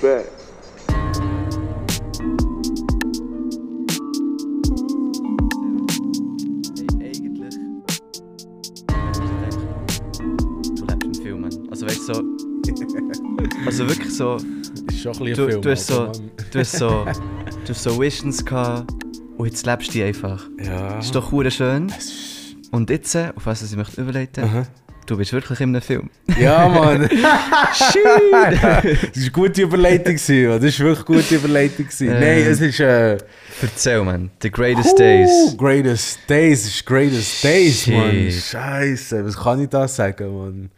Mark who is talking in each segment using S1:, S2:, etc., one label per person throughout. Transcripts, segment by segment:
S1: back.
S2: Eigentlich. Du lebst im Film, Mann. Also weißt du, so. Also wirklich so.
S3: Ist schon ein bisschen
S2: Du,
S3: Film.
S2: du, hast so du hast so. Du hast so Visions gehabt. Und jetzt lebst du die einfach.
S3: Ja.
S2: Das ist doch schön. Und jetzt, auf was ich möchte überleiten,
S3: Aha.
S2: Du bist wirklich in einem Film.
S3: Ja, Mann. das war gute Überleitung. Mann. Das war wirklich gute Überleitung.
S2: Ähm.
S3: Nein, es ist. Äh,
S2: Erzähl, man. The Greatest
S3: uh,
S2: Days.
S3: Greatest Days ist Greatest Days, Mann.
S2: Shit.
S3: Scheiße, was kann ich da sagen, Mann?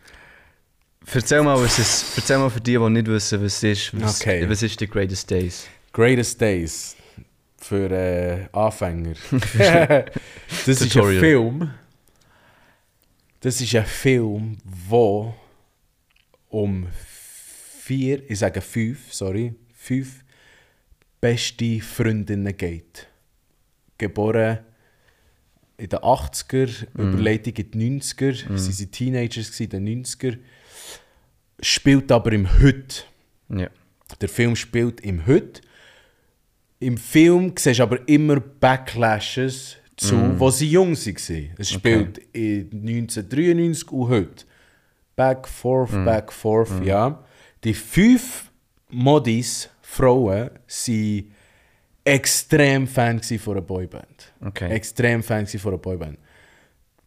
S2: Erzähl mal, was es, erzähl mal für die, die nicht wissen, was ist. Was,
S3: Okay.
S2: was ist The Greatest Days?
S3: Greatest Days für äh, Anfänger. das ist ein. Film. Das ist ein Film, wo um vier, ich sage fünf, sorry, fünf beste Freundinnen geht. Geboren in den 80er, Überleitung in den 90er, sie waren Teenagers in den 90er, spielt aber im Heute.
S2: Ja.
S3: Der Film spielt im Heute. Im Film siehst du aber immer Backlashes zu, wo sie jung waren. Es spielt in 1993 und heute. Back, forth, back, forth, ja. Die fünf Modis, Frauen, waren extrem Fan von einer Boyband.
S2: Okay.
S3: Extrem Fan von einer Boyband.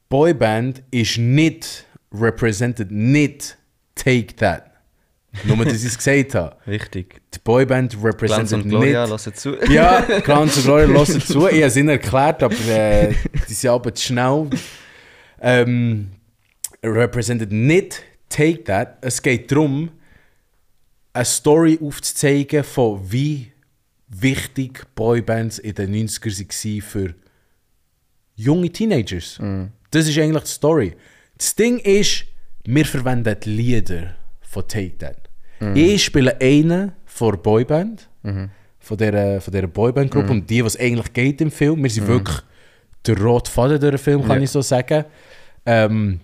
S3: Boyband ist nicht represented, nicht Take That. Nur, dass ich es gesagt habe.
S2: Wichtig.
S3: Die Boyband represented
S2: und Gloria,
S3: nicht.
S2: zu.
S3: Ja, Glanz und Gloria, hören zu. Ich habe es ihnen erklärt, aber äh, die sind aber zu schnell. Ähm, represented nicht Take That. Es geht darum, eine Story aufzuzeigen von wie wichtig Boybands in den 90er waren für junge Teenagers. Das ist eigentlich die Story. Das Ding ist, wir verwenden Lieder von Take That. Ich spiele einen von Boyband, von dieser, von dieser Boyband-Gruppe, um die, was eigentlich geht im Film. Wir sind wirklich der rote Faden durch den Film, kann
S2: Ja.
S3: ich so sagen. Ähm,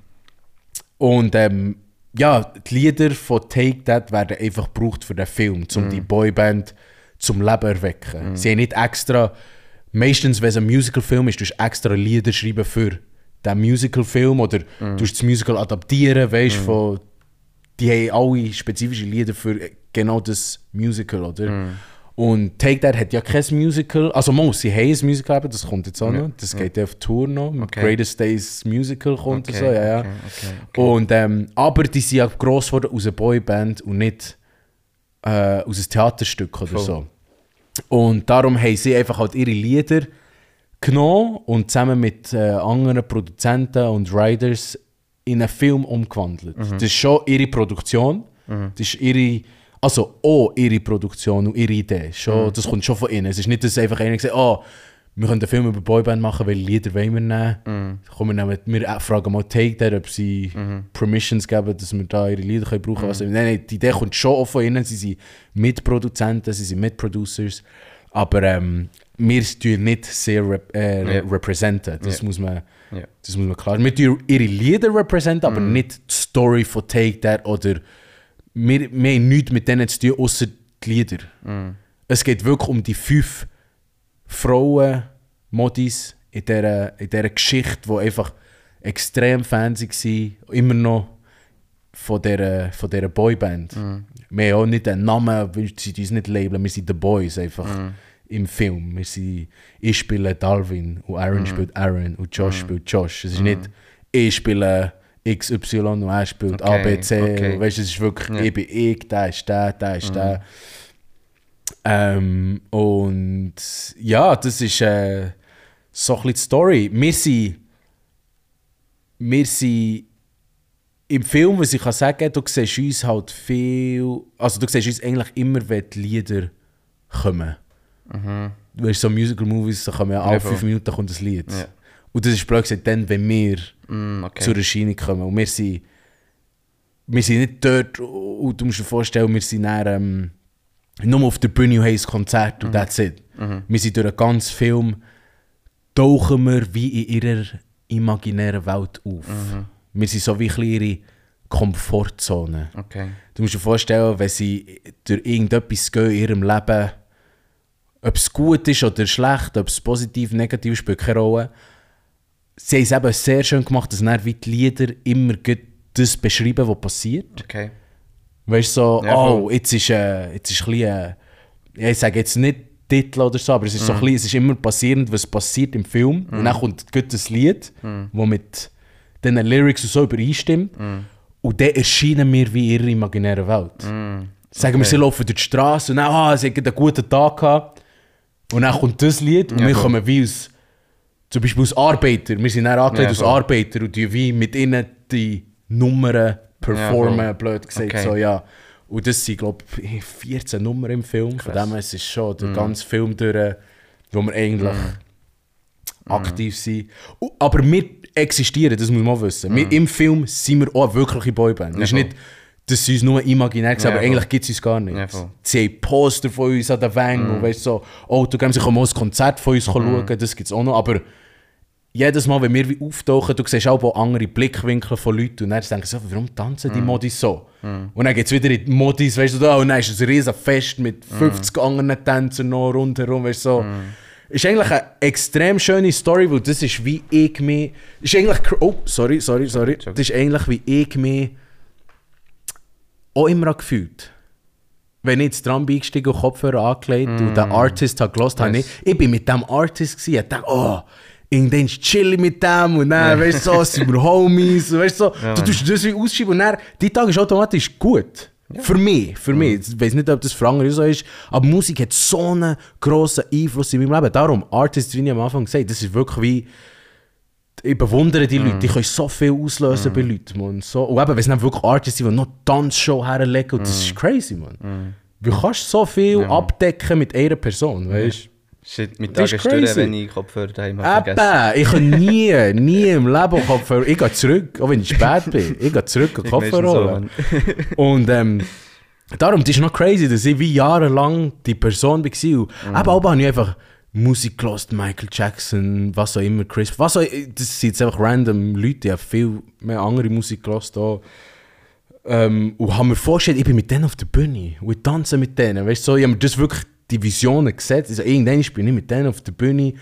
S3: und ähm, ja, die Lieder von Take That werden einfach gebraucht für den Film, um die Boyband zum Leben erwecken. Sie haben nicht extra, meistens wenn es ein Musical-Film ist, du extra Lieder schreiben für den Musical-Film oder du das Musical adaptieren, weißt von die haben alle spezifische Lieder für genau das Musical, oder? Und Take That hat ja kein Musical, also Mo, sie haben ein Musical, aber das kommt jetzt auch noch, das geht ja auf Tour noch, mit
S2: Okay.
S3: Greatest Days Musical kommt
S2: Okay,
S3: so, ja, ja.
S2: okay,
S3: Und, ähm, aber die sind ja gross geworden aus einer Boyband und nicht äh, aus einem Theaterstück oder
S2: Voll.
S3: so. Und darum haben sie einfach halt ihre Lieder genommen und zusammen mit äh, anderen Produzenten und Writers in einen Film umgewandelt. Das ist schon ihre Produktion. Das ist ihre, also auch ihre Produktion und ihre Idee. Schon, Das kommt schon von ihnen. Es ist nicht, dass einfach einer sagt, oh, wir können einen Film über Boyband machen, welche Lieder wollen wir nehmen. Kommen wir, nehmen, wir fragen mal Take That, ob sie Permissions geben, dass wir da ihre Lieder können brauchen können. Nein, nein, die Idee kommt schon auch von ihnen. Sie sind Mitproduzenten, sie sind Mitproducers. Aber ähm, wir tun nicht sehr rep äh,
S2: Ja.
S3: representen. Das,
S2: Ja.
S3: muss man,
S2: Ja.
S3: das muss man klar Wir tun ihre Lieder representen, aber nicht die Story von Take That oder wir, wir haben nichts mit denen zu tun, außer die Lieder. Es geht wirklich um die fünf Frauen, Modis in dieser, in dieser Geschichte, die einfach extrem Fans waren, immer noch von dieser, von dieser Boyband. Wir haben auch nicht einen Namen, wir sind uns nicht labeln, wir sind The Boys einfach im Film. Wir sind, ich spiele Darwin und Aaron spielt Aaron und Josh spielt Josh. Es ist nicht, ich spiele XY und er spielt
S2: Okay,
S3: ABC.
S2: okay.
S3: Weißt du, es ist wirklich,
S2: Ja.
S3: ich bin ich, der ist der, der ist der. Ähm, und ja, das ist äh, so ein bisschen die Story. Wir sind, wir sind im Film, was ich kann sagen, du siehst uns halt viel, also du siehst uns eigentlich immer, wenn die Lieder kommen. Du weißt, so Musical-Movies, da kommen ja alle
S2: Ja, voll.
S3: fünf Minuten kommt ein Lied.
S2: Ja.
S3: Und das ist blöd gesagt, dann, wenn wir
S2: Mm, okay.
S3: zur Erscheinung kommen. Und wir sind, wir sind nicht dort, und du musst dir vorstellen, wir sind dann, ähm, nur auf der Bühne und haben ein Konzert und that's it. Wir sind durch den ganzen Film, tauchen wir wie in ihrer imaginären Welt auf. Wir sind so wie ein bisschen ihre Komfortzone.
S2: Okay.
S3: Du musst dir vorstellen, wenn sie durch irgendetwas gehen in ihrem Leben, ob es gut ist oder schlecht, ob es positiv, negativ spielt keine Rolle. Sie haben es eben sehr schön gemacht, dass dann wie die Lieder immer gut das beschreiben, was passiert.
S2: Okay.
S3: Weißt du, so,
S2: Ja,
S3: oh, jetzt ist, äh, jetzt ist ein bisschen, äh, ich sage jetzt nicht Titel oder so, aber es ist so ein bisschen, es ist immer passierend, was passiert im Film. Und dann kommt gut das Lied, das mit den Lyrics und so übereinstimmt. Und dann erscheinen wir wie in ihrer imaginären Welt. Sagen wir, sie laufen durch die Straße und dann, ah, sie haben einen guten Tag gehabt. Und dann kommt das Lied und
S2: Ja,
S3: wir
S2: voll.
S3: kommen wie aus, zum Beispiel als Arbeiter. Wir sind dann angelegt
S2: Ja, voll.
S3: Arbeiter und die wie mit ihnen die Nummern performen,
S2: voll.
S3: blöd gesagt.
S2: Okay.
S3: So, ja. Und das sind, glaube ich, 14 Nummern im Film. Von
S2: Krass.
S3: dem her ist es schon der ganze Film durch, wo wir eigentlich aktiv sind. Und- Aber wir existieren, das muss man auch wissen. Wir, Im Film sind wir auch eine wirkliche Boyband. Ist nicht, sie uns nur imaginär
S2: Ja,
S3: aber
S2: voll.
S3: eigentlich gibt es uns gar nicht.
S2: Ja,
S3: sie haben Poster von uns an der Wand und weißt, so Autogramm, sie können auch ein Konzert von uns schauen, das gibt es auch noch. Aber jedes Mal, wenn wir wie auftauchen, du siehst auch andere Blickwinkel von Leuten und dann denkst du so, warum tanzen die Modis so? Und dann geht es wieder in die Modis, weißt du, da, und dann ist ein riesen Fest mit 50 anderen Tänzern noch rundherum, weißt du, so. Ist eigentlich eine extrem schöne Story, weil das ist wie ich mich, ist eigentlich, oh, sorry, sorry, sorry, das ist eigentlich wie ich mich auch immer gefühlt. Wenn ich jetzt dran eingestiegen und Kopfhörer angelegt und den Artist habe gelost, habe ich, ich bin mit dem Artist gewesen, ich dachte, oh, irgendwann chill mit dem und dann, weißt du, so, sind wir Homies, weißt du, so, du tust das wie ausschreiben und dann, die Tag ist automatisch gut. Für mich, für mich. Ich weiß nicht, ob das für andere so ist, aber Musik hat so einen grossen Einfluss in meinem Leben. Darum, Artists, wie ich am Anfang gesagt habe, das ist wirklich wie, ich bewundere die Leute, die können so viel auslösen bei Leuten, man. So, und eben, wenn es dann wirklich Artists sind, die noch Tanzshow herlegen, und das ist crazy, man. Du kannst so viel abdecken mit einer Person, weißt du?
S2: Shit, mit
S3: crazy.
S2: wenn ich Kopfhörer daheim habe vergessen.
S3: Eben, ich kann nie, nie im Leben Kopfhörer, ich gehe zurück, auch wenn ich spät bin, ich gehe zurück und Kopfhörer
S2: so,
S3: holen.
S2: Mann.
S3: Und ähm, darum, das ist noch crazy, dass ich wie jahrelang die Person war.
S2: Mhm.
S3: eben auch habe ich einfach Musik gelost, Michael Jackson, was auch immer, Chris, was auch, das sind jetzt einfach random Leute, die haben viel mehr andere Musik gelost auch. Ähm, und haben mir vorgestellt, ich bin mit denen auf der Bühne und ich tanze mit denen. Weißt du, so, ich habe mir das wirklich die Visionen gesetzt. Also, irgendwann bin ich mit denen auf der Bühne,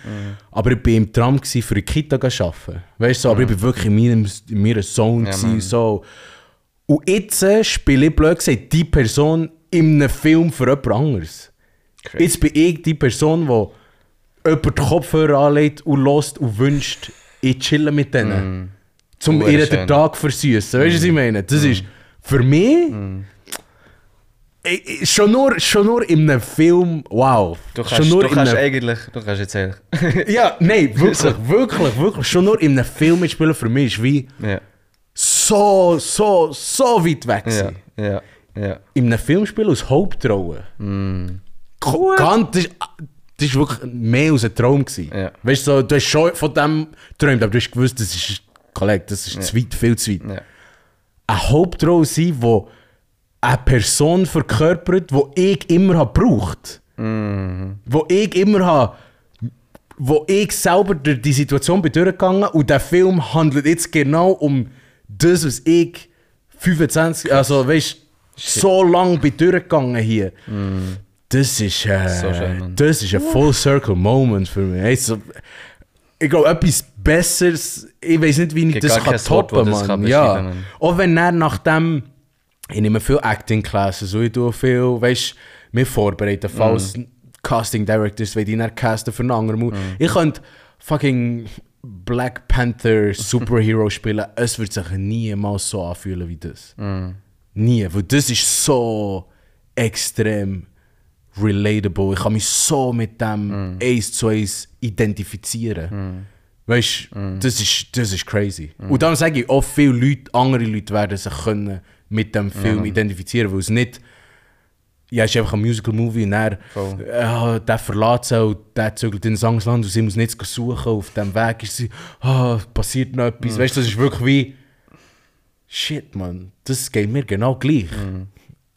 S3: aber ich war im Tram gewesen, für eine Kita zu arbeiten. Weißt du, so, aber ich bin wirklich in meinem, in meiner Zone.
S2: Ja,
S3: gewesen, so. Und jetzt äh, spiele ich blöd gesagt die Person in einem Film für jemand anderes.
S2: Crazy.
S3: Jetzt bin ich die Person, die jemand den Kopfhörer anlegt und lost und wünscht, ich chille mit denen. Zum
S2: Hure
S3: ihr den
S2: schön.
S3: Tag versüßen. Weißt du, was ich meine? Das ist für mich. Ich- ich- Schon, nur, schon nur in einem Film, wow.
S2: Du
S3: schon
S2: kannst,
S3: nur
S2: du kannst
S3: einem,
S2: eigentlich, du kannst jetzt ehrlich.
S3: Ja, nein, wirklich, wirklich, wirklich. Schon nur in einem Film mitspielen für mich ist wie
S2: ja,
S3: so, so, so weit weg
S2: ja,
S3: sein.
S2: ja, ja.
S3: in einem Film spielen als Hauptrolle.
S2: Mm.
S3: Ganz, das, ist, das ist wirklich mehr als ein Traum. Gewesen.
S2: Ja.
S3: Weißt du, so, du hast schon von dem geträumt, aber du hast gewusst, das ist, Kollege, das ist zu weit, viel zu weit.
S2: ja.
S3: Eine Hauptrolle sein, wo eine Person verkörpert, die ich immer habe gebraucht.
S2: Mhm.
S3: Wo ich immer habe, wo ich selber durch die Situation bin durchgegangen und der Film handelt jetzt genau um das, was ich 25, also weißt so lange bin durchgegangen hier. Das ist, äh.
S2: So schön,
S3: das ist ein Full Circle Moment für mich. Also, ich glaube, etwas Besseres, ich weiß nicht, wie ich das kann
S2: kein Wort,
S3: toppen
S2: das
S3: kann. ja. Auch wenn er nach dem, ich nehme viel Acting Classes, so ich tue viel, weißt mir vorbereiten, falls
S2: Mhm.
S3: Casting Directors, wenn die dann casten für einen anderen Movie. Ich könnte fucking Black Panther Superhero spielen, es wird sich niemals so anfühlen wie das.
S2: Mhm.
S3: Nie, weil das ist so extrem relatable. Ich kann mich so mit dem eins zu eins identifizieren. Weißt du, das, ist, das ist crazy. Und dann sage ich, auch viele Leute, andere Leute werden sich können mit dem Film identifizieren, weil es nicht. Ja, es ist einfach ein Musical-Movie und er, ja, der verlässt sie und der zögert in Sangsland und sie muss nichts suchen. Auf dem Weg ist sie, ah, passiert noch etwas. Weißt du, das ist wirklich wie, shit, man, das geht mir genau gleich.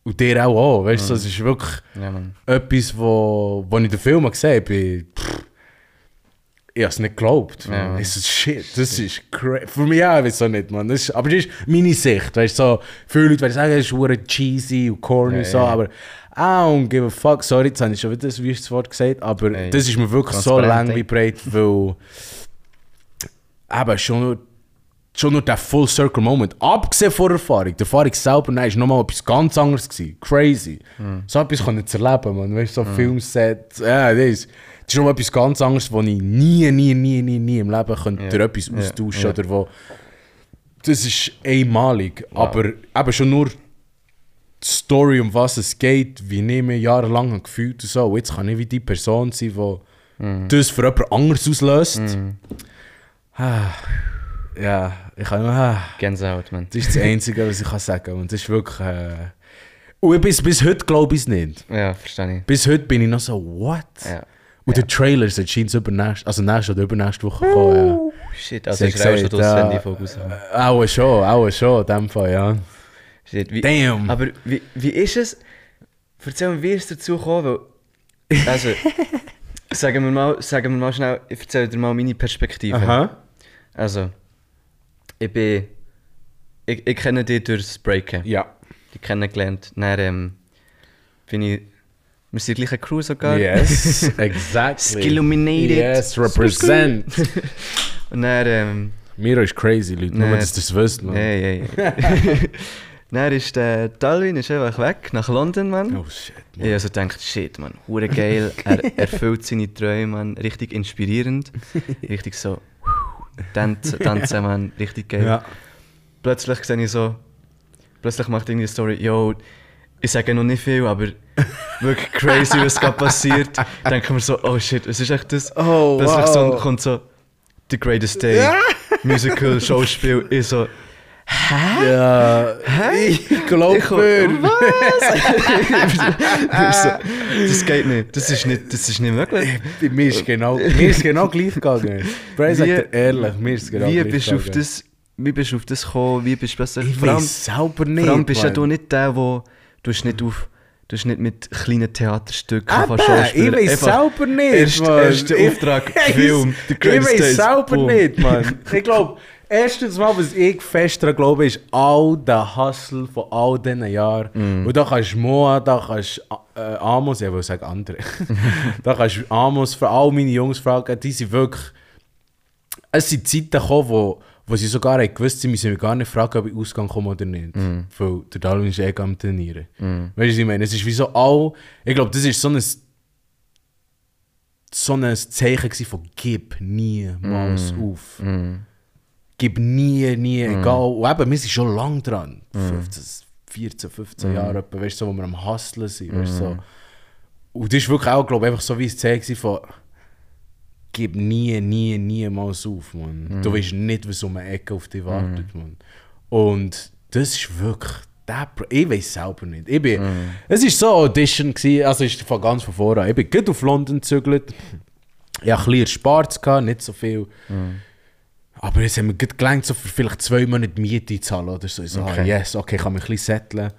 S3: Und dir auch, auch weißt du, das ist wirklich
S2: Ja,
S3: etwas, wo, wo ich den Film gesehen habe. bin, pff, ich habe es nicht geglaubt.
S2: Ja.
S3: Ich so, shit, das ist crazy. Für mich auch, ich auch nicht, man. Das ist, aber das ist meine Sicht. Weißt du, so, viele Leute werden sagen, es ist verdammt cheesy und corny
S2: Ja,
S3: und so,
S2: ja.
S3: aber I don't give a fuck. Sorry, jetzt habe ich schon wieder das wüstes Wort gesagt, aber das ist mir wirklich so lang wie breit, weil eben schon schon nur der Full Circle Moment. Abgesehen von der Erfahrung. Die Erfahrung selber nein, ist nochmal etwas ganz anderes gewesen. Crazy.
S2: Hm.
S3: So etwas kann ich erleben, man. Weißt du, so Filmset. Ja, das ist, das ist nochmal etwas ganz anderes, wo ich nie, nie, nie, nie, nie im Leben könnte durch etwas austauschen
S2: Ja.
S3: oder wo. Das ist einmalig. Aber eben schon nur die Story, um was es geht, wie ich mich jahrelang gefühlt und so. Und jetzt kann ich wie die Person sein, die
S2: Mhm.
S3: das für jemand anderes auslöst. Ah, ja, ich kann ah,
S2: Gänsehaut, man.
S3: Das ist das Einzige, was ich kann sagen Und das ist wirklich... Äh, und bis, bis heute glaube ich es nicht.
S2: Ja, verstehe ich.
S3: Bis heute bin ich noch so, what?
S2: Ja.
S3: Und der Trailer ist anscheinend übernächst, also nächste oder übernächste Woche gekommen.
S2: Shit, also ich glaube schon
S3: gesagt,
S2: das, wenn
S3: ja.
S2: die Folge rauskommt.
S3: Ja. Auch schon, auch schon, in dem Fall, ja.
S2: Shit, wie,
S3: Damn!
S2: Aber wie, wie ist es? Erzähl mir, wie ist es dazu gekommen? Weil, also, sagen wir, mal, sagen wir mal schnell, ich erzähle dir mal meine Perspektive.
S3: Aha.
S2: Also, ich bin. Ich, ich kenne dich durch das Breaken.
S3: Ja.
S2: Ich kennengelernt. Dann ähm, bin ich. Wir sind die gleiche Crew sogar.
S3: Yes, exactly.
S2: Skilluminated.
S3: Yes, represent.
S2: Und dann. Ähm,
S3: Miro ist crazy, Leute. Nur, dass ihr das wisst, man.
S2: hey, hey. dann ist der Dalwin ist einfach weg nach London, Mann.
S3: Oh shit, man.
S2: Ich also gedacht, shit, man, hure geil. Er erfüllt seine Träume, man. Richtig inspirierend. Richtig so. Tanzen, tanzen, man. Richtig geil.
S3: Ja.
S2: Plötzlich sehe ich so. Plötzlich macht irgendwie eine Story, yo, ich sage noch nicht viel, aber wirklich crazy, was gerade passiert. Denken wir so, oh shit, was ist echt das?
S3: Oh,
S2: Plötzlich so,
S3: wow.
S2: kommt so The Greatest Day, Musical, Schauspiel. Ich so,
S3: Ja. Ich glaube
S2: Ich komm- was? so, das geht nicht. Das ist nicht, das ist nicht möglich.
S3: mir ist genau, mir ist genau gleich gegangen. Bray sagt ehrlich, mir ist genau
S2: wie
S3: gleich
S2: bist du auf
S3: gegangen.
S2: das, wie bist du auf das gekommen? Wie bist du plötzlich...
S3: Ich
S2: allem-
S3: weiß selber nicht.
S2: Vor allem bist ja
S3: Mann.
S2: du nicht der, wo du hast nicht auf, du hast nicht mit kleinen Theaterstücken
S3: Eben,
S2: anfangen Schauspieler.
S3: ich weiß
S2: Einfach
S3: selber nicht,
S2: erst- erster Auftrag,
S3: ich
S2: Film, The
S3: Ich weiß selber
S2: boom.
S3: nicht, Mann. Ich glaube, erstens mal, was ich fest daran glaube, ist all der Hustle von all diesen Jahren.
S2: Mm.
S3: Und da kannst du Moa, da kannst du äh, Amos, ich will sagen andere. da kannst du Amos für all meine Jungs fragen, die sind wirklich... Es sind Zeiten gekommen, wo, wo sie sogar haben gewusst sie müssen gar nicht fragen, ob ich Ausgang komme oder nicht.
S2: Mm.
S3: Weil der Darwin ist eh am Trainieren. Weißt du, was ich meine? Es ist wie so all... Ich glaube, das ist so ein so ein Zeichen von gib niemals auf. Gib nie, nie, egal. Und eben, wir sind schon lange dran. 15, 14, 15 Jahre, etwa, weißt du, so, wo wir am Hustlen sind. Weißt, du, so. Und das ist wirklich auch, glaube ich, einfach so wie Zeichen gewesen von gib nie, nie, niemals auf, man. Du weißt nicht, was um eine Ecke auf dich wartet, man. Und das ist wirklich... Der Pro ich weiß selber nicht. Ich bin, Es war so eine Audition, gewesen, also ist von ganz von vorne. Ich bin gut auf London gezügelt. Ich hatte ein bisschen erspart, gehabt, nicht so viel. Aber jetzt haben wir gut gelangt, so für vielleicht zwei Monate Miete zu zahlen oder so. Ich so, ah,
S2: Okay.
S3: yes, okay, ich kann mich ein bisschen setteln.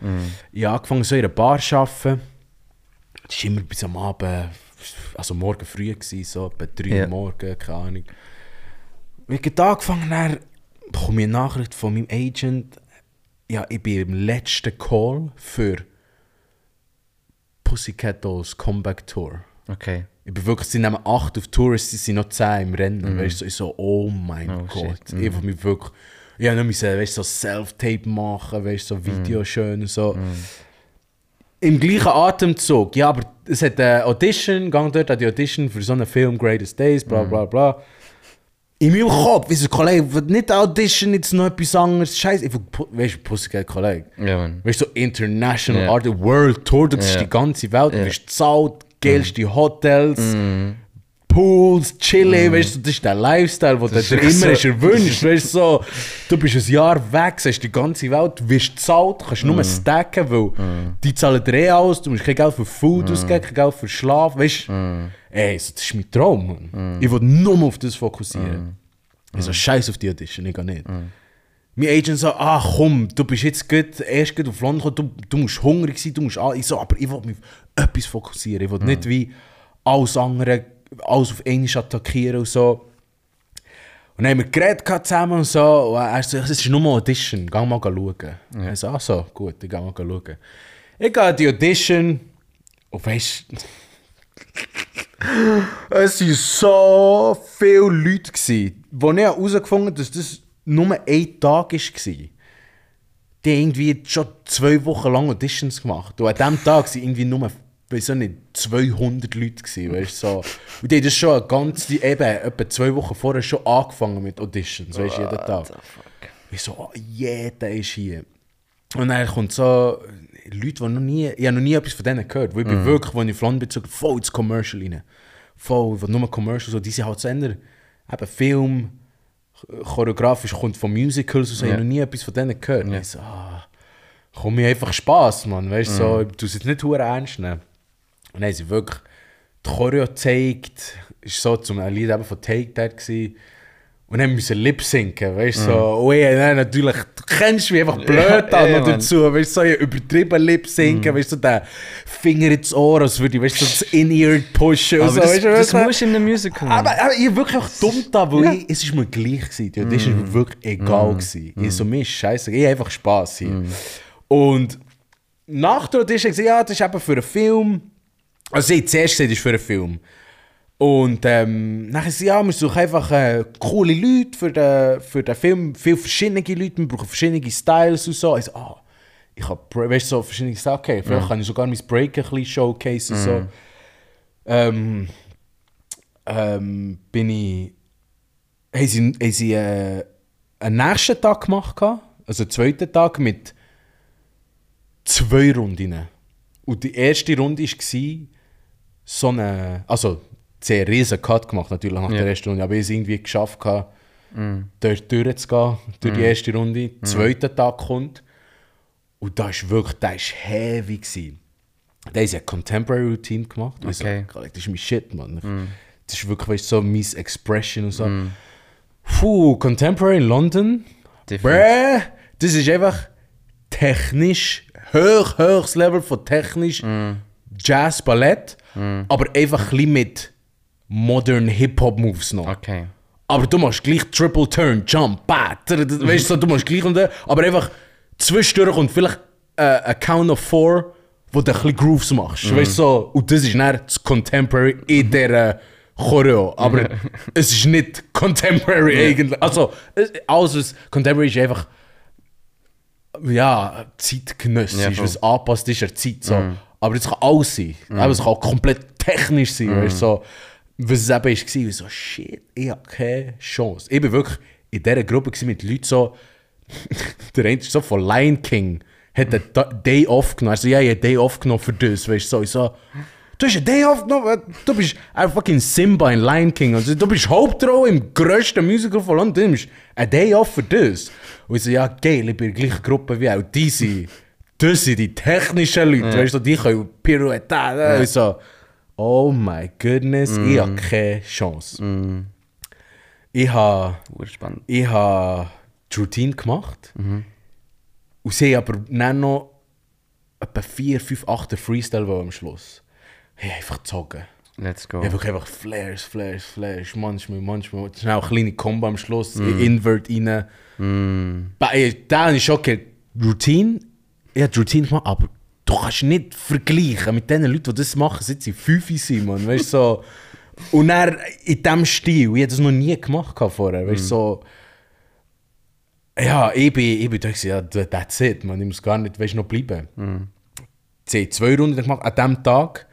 S3: Ich habe angefangen, so in einer Bar zu arbeiten. Das war immer bis am Abend, also morgen früh, gewesen, so etwa drei
S2: Ja.
S3: Uhr morgen, keine Ahnung. Ich angefangen habe, bekomme ich eine Nachricht von meinem Agent, ja, ich bin im letzten Call für Pussycat Dolls Comeback Tour.
S2: Okay.
S3: Ich bin wirklich, sie nehmen acht auf Tour, es sind noch zehn im Rennen. Weißt du, ich so, oh mein
S2: Oh,
S3: Gott.
S2: shit.
S3: Ich mich wirklich, ich habe noch müssen, weißt, du, so Self-Tape machen, weißt, du, so Video schön und so. Im gleichen Atemzug, ja, aber es hat eine Audition, gang dort an die Audition für so einen Film, Greatest Days, bla bla bla. In meinem Kopf, wie so, Kollege, wird nicht Audition jetzt noch etwas anderes? Scheiße, ich weißt du, Pussycat, Kollege.
S2: Ja, man.
S3: Weißt du, so International
S2: Ja.
S3: Art, World Tour, das ist
S2: Ja.
S3: die ganze Welt. Du
S2: Ja.
S3: wirst zahlt, geilste Hotels, Pools, Chile, weißt du, das ist der Lifestyle, den du dir immer
S2: so-
S3: hast erwünscht. Weißt du, so, du bist ein Jahr weg, siehst die ganze Welt, du wirst zahlt, kannst nur stacken, weil die zahlen dir eh alles, du musst kein Geld für Food ausgeben, kein Geld für Schlaf, weißt du. Ey, so, das ist mein Traum, Mann. Ich will nur auf das fokussieren. Ich so, scheiß auf die Audition, ich gehe nicht. Mein Agent so, ah komm, du bist jetzt gut, erst gut auf London gekommen, du, du musst hungrig sein, du musst all... Ich so, aber ich will mich etwas fokussieren. Ich will nicht wie alles andere alles auf einmal attackieren und so. Und dann haben wir geredet zusammen und so. Und er so, es ist nur eine Audition, geh mal schauen. Ja. Ich so, ach so, gut, ich geh mal schauen. Ich gehe an die Audition und weisst es waren so viele Leute, gewesen, wo ich herausgefunden habe, dass das nur ein Tag war. Die haben irgendwie schon zwei Wochen lang Auditions gemacht. Und an diesem Tag waren irgendwie nur weiß auch nicht, 200 Leute gewesen, weißt so. Und die haben das schon ganz, eben, etwa zwei Wochen vorher schon angefangen mit Auditions, weißt du, jeden Tag. Ich so, oh, jeder ist hier. Und dann kommt so Leute, die noch nie, ich habe noch nie etwas von denen gehört, weil ich bin wirklich, als ich Flan bin, so voll ins Commercial rein. Voll, wo nur Commercial, so, die sind halt so eher, eben Film, choreografisch, kommt von Musicals und so, ich habe noch nie etwas von denen gehört. Und ich so, ah, komm mir einfach Spass, Mann, weißt du, so, ich tue es jetzt nicht ernst nehmen. Und dann haben sie wirklich die Choreo gezeigt, ist so zum Lied eben von Take That gewesen. Und dann müssen lip sinken, weißt du, so, oh ja, dann natürlich, du kennst mich einfach blöd
S2: Ja,
S3: an
S2: ja,
S3: dazu, weißt du, so ja, übertrieben lip sinken, weißt du, so den Finger ins Ohr, als würde ich, weißt du, so das In-Ear pushen und
S2: Aber
S3: so,
S2: das,
S3: weißt du,
S2: das
S3: du?
S2: musst du in einem Musical
S3: Aber, aber ich war wirklich auch dumm da, weil ich, es ist mir gleich gewesen. Die Audition war mir wirklich egal. gewesen. Ich so, mir ist scheiße, ich habe einfach Spass hier. Und nach der Audition ja, das ist eben für einen Film. Also sie hat zuerst gesagt, ist für einen Film. Und ähm, nachher sie, ja, wir suchen einfach äh, coole Leute für den, für den Film. Viele verschiedene Leute, wir brauchen verschiedene Styles und so. Ich so, ah, ich habe, weißt du, so verschiedene Styles, okay, vielleicht kann ich sogar mein Break ein bisschen showcase und so. Ähm, ähm, bin ich, haben sie, haben sie äh, einen nächsten Tag gemacht, also einen zweiten Tag mit zwei Runden. Und die erste Runde war so eine, also sehr riesen Cut gemacht natürlich nach
S2: Ja.
S3: der ersten Runde, aber ich es irgendwie geschafft, gehabt, dort durchzugehen, durch die erste Runde. Der zweite Tag kommt und da ist wirklich, da ist heavy gewesen. Da sie eine Contemporary Routine gemacht.
S2: Okay.
S3: so, das ist mein Shit, Mann. Das ist wirklich weißt, so meine Expression und so. Puh, Contemporary in London. Bräh, das ist einfach technisch, hoch, hohes Level von technisch Jazz, Ballett, aber einfach ein bisschen mit modern Hip-Hop-Moves noch.
S2: Okay.
S3: Aber du machst gleich Triple Turn, Jump, Bat, weißt du, du machst gleich und dann, aber einfach zwischendurch und vielleicht äh, ein Count of Four, wo du ein bisschen Grooves machst, weißt du, so, und das ist dann das Contemporary in dieser Choreo, aber es ist nicht Contemporary eigentlich, also es- alles was Contemporary ist einfach ja, zeitgenössisch,
S2: Ja,
S3: was angepasst ist an Zeit. So. Aber es kann alles sein. Aber es kann komplett technisch sein. Weißt, du, so, was es eben ist, war, so, shit, ich habe keine Chance. Ich war wirklich in dieser Gruppe mit Leuten so, der eine ist so von Lion King, hat einen Da- Day Off genommen. Also, ja, ich habe Day Off genommen für das. Weißt, so, ich so, du hast einen Day Off genommen? Du bist ein fucking Simba in Lion King. Also, du bist Hauptrolle im grössten Musical von London. Du nimmst einen Day Off für das. Und ich so, ja, geil, ich bin in der gleichen Gruppe wie auch die sind. Das sind die technischen Leute, weißt du, die können Pirouette. Ja. Ich so, oh my goodness, ich habe keine Chance. Ich habe ich habe die Routine gemacht. Und sie aber dann noch etwa 4, 5, 8 Freestyle am Schluss. Ich habe einfach gezogen.
S2: Let's go.
S3: Ich habe wirklich einfach Flares, Flares, Flares, manchmal, manchmal. Schnell eine kleine Combo am Schluss, Invert rein. Bei Da ich schon gehört, Routine, habe die Routine gemacht, aber du kannst nicht vergleichen mit den Leuten, die das machen, seit sie 5 sind, man. Weißt du, so. Und dann in diesem Stil, ich habe das noch nie gemacht vorher, weißt du, so. Ja, ich bin, ich bin da ja, that's it, man. Ich muss gar nicht, weißt noch bleiben. Sie haben zwei Runden gemacht, an diesem Tag.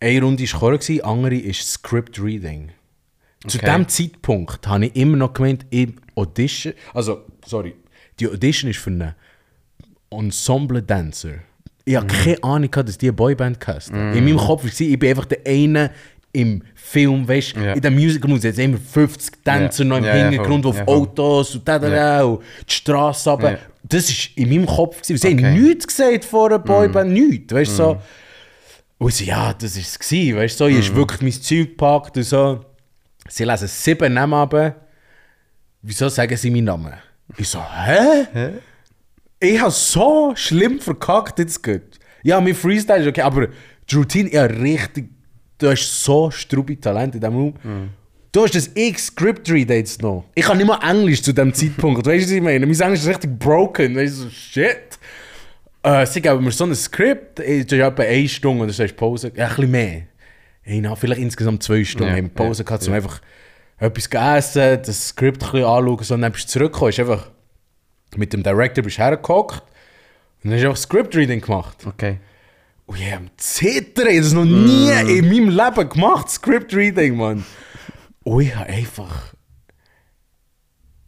S3: Eine Runde war Chor, die andere ist Script Reading. Zu
S2: Okay.
S3: diesem Zeitpunkt habe ich immer noch gemeint, ich Audition, also, sorry, die Audition ist für einen Ensemble-Dancer. Ich habe keine Ahnung, gehabt, dass die eine Boyband casten. In meinem Kopf war ich bin einfach der eine im Film, weißt du,
S2: Ja.
S3: in der Musical muss jetzt immer 50 Tänzer
S2: Ja.
S3: noch im
S2: ja,
S3: Hintergrund,
S2: voll.
S3: auf. Autos und da, da, da, und die Straße runter.
S2: Ja.
S3: Das war in meinem Kopf. gewesen. Sie
S2: Okay.
S3: haben nichts gesagt vor einer Boyband, nichts. Weißt du, so. Und ich so, ja, das war es. Weißt du, so, ich habe wirklich mein Zeug gepackt und so. Sie lesen sieben Namen ab. Wieso sagen sie meinen Namen? Ich so, hä? Ich habe so schlimm verkackt jetzt gut. Ja, mein Freestyle ist okay, aber die Routine, ich habe richtig du hast so strube Talent in diesem Raum. Du hast das x Script Read jetzt noch. Ich kann nicht mal Englisch zu diesem Zeitpunkt. Weißt du, was ich meine? Mein Englisch ist richtig broken. Weißt du, so, shit. Äh, sie geben mir so ein Skript, äh, das ist etwa eine Stunde und dann sagst du Pause. Ja, ein bisschen mehr. Hey, vielleicht insgesamt zwei Stunden.
S2: Ja,
S3: Pause
S2: ja,
S3: gehabt, um einfach etwas zu essen, das Skript ein bisschen anschauen. So, und dann bist du zurückgekommen, ist einfach mit dem Director bist du hergehockt und dann hast du einfach Script Reading gemacht.
S2: Okay.
S3: Und ich am Zittern, ich habe das noch nie
S2: Mm.
S3: in meinem Leben gemacht, Script Reading, Mann. Und ich habe einfach.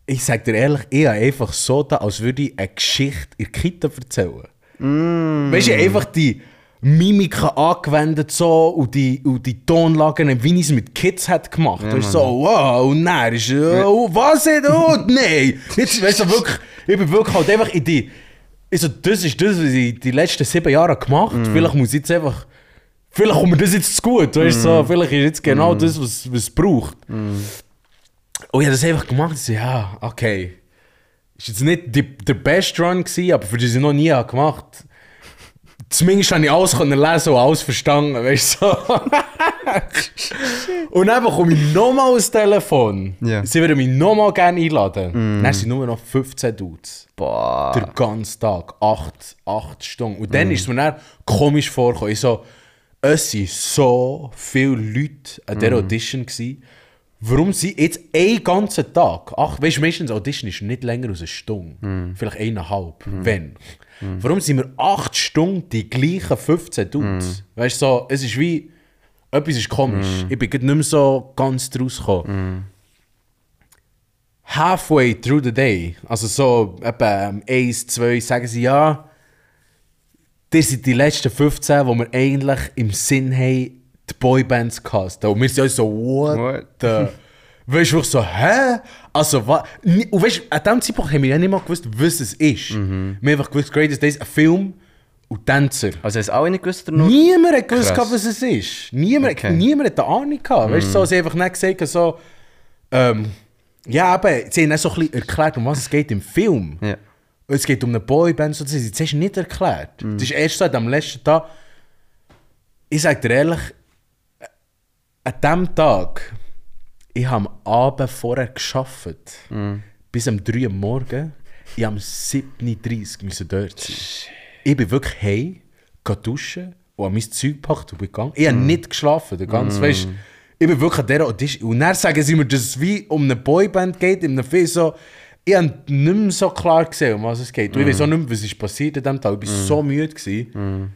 S3: Ich sag dir ehrlich, ich habe einfach so da, als würde ich eine Geschichte in der Kita erzählen.
S2: Mm.
S3: Weißt du, einfach die Mimiken angewendet so und die, und die Tonlagen, wie ich es mit Kids hat gemacht.
S2: Ja,
S3: so, wow, und dann ist, oh, was ist, oh, nein. Jetzt, weißt du, wirklich, ich bin wirklich halt einfach in die, also das ist das, was ich die letzten sieben Jahre gemacht habe. Vielleicht muss ich jetzt einfach, vielleicht kommt mir das jetzt zu gut, weißt du, so, vielleicht ist jetzt genau das, was, was es braucht. Und ich habe das einfach gemacht und so, ja, okay. Ist jetzt nicht die, der beste Run gewesen, aber für das ich noch nie habe gemacht Zumindest habe ich alles können lesen und alles verstanden, weißt du. So. und dann bekomme ich nochmal ein Telefon.
S2: Ja.
S3: Sie würden mich nochmal gerne einladen. Dann sind nur noch 15 Dudes.
S2: Boah.
S3: Den ganzen Tag. 8, 8 Stunden. Und dann ist es mir dann komisch vorgekommen. Ich so, es waren so viele Leute an dieser Audition. Gewesen. Warum sie jetzt einen ganzen Tag, ach, weißt du, meistens Audition ist nicht länger als eine Stunde. Vielleicht eineinhalb, wenn. Warum sind wir acht Stunden die gleichen 15 Dudes? Weißt du, so, es ist wie, etwas ist komisch. Ich bin nicht mehr so ganz draus gekommen. Halfway through the day, also so etwa um, eins, zwei, sagen sie ja, das sind die letzten 15, wo wir eigentlich im Sinn haben, die Boybands casten. Und wir sind so, what,
S2: What?
S3: the... Du, wirklich so, hä? Also, du, an dem Zeitpunkt haben wir ja nicht mal gewusst, was es ist. Wir haben einfach gewusst, Greatest Days, ein Film und Tänzer.
S2: Also hast du alle nicht gewusst, oder nur?
S3: Niemand hat gewusst, gehabt, was es ist. Niemand,
S2: Okay.
S3: niemand hat eine Ahnung gehabt. Weißt du, so, sie haben einfach nicht gesagt, so, ähm, ja, aber sie haben auch so ein bisschen erklärt, um was es geht im Film.
S2: Ja.
S3: Es geht um eine Boyband, so, das ist jetzt nicht erklärt. Das ist erst seit am letzten Tag. Ich sage dir ehrlich, an diesem Tag, ich habe am Abend vorher geschafft, bis um 3 Uhr morgen. Ich um 7.30 Uhr dort sein. Ich bin wirklich gehe duschen und habe mein Zeug gepackt und bin gegangen. Ich habe nicht geschlafen, der ganze, weißt, ich bin wirklich an dieser Audition. Und dann sagen sie mir, dass es wie um eine Boyband geht, in einem Film so, ich habe nicht mehr so klar gesehen, um was es geht. Und ich weiß auch nicht mehr, was ist passiert an diesem Tag. Ich war so müde. Gewesen.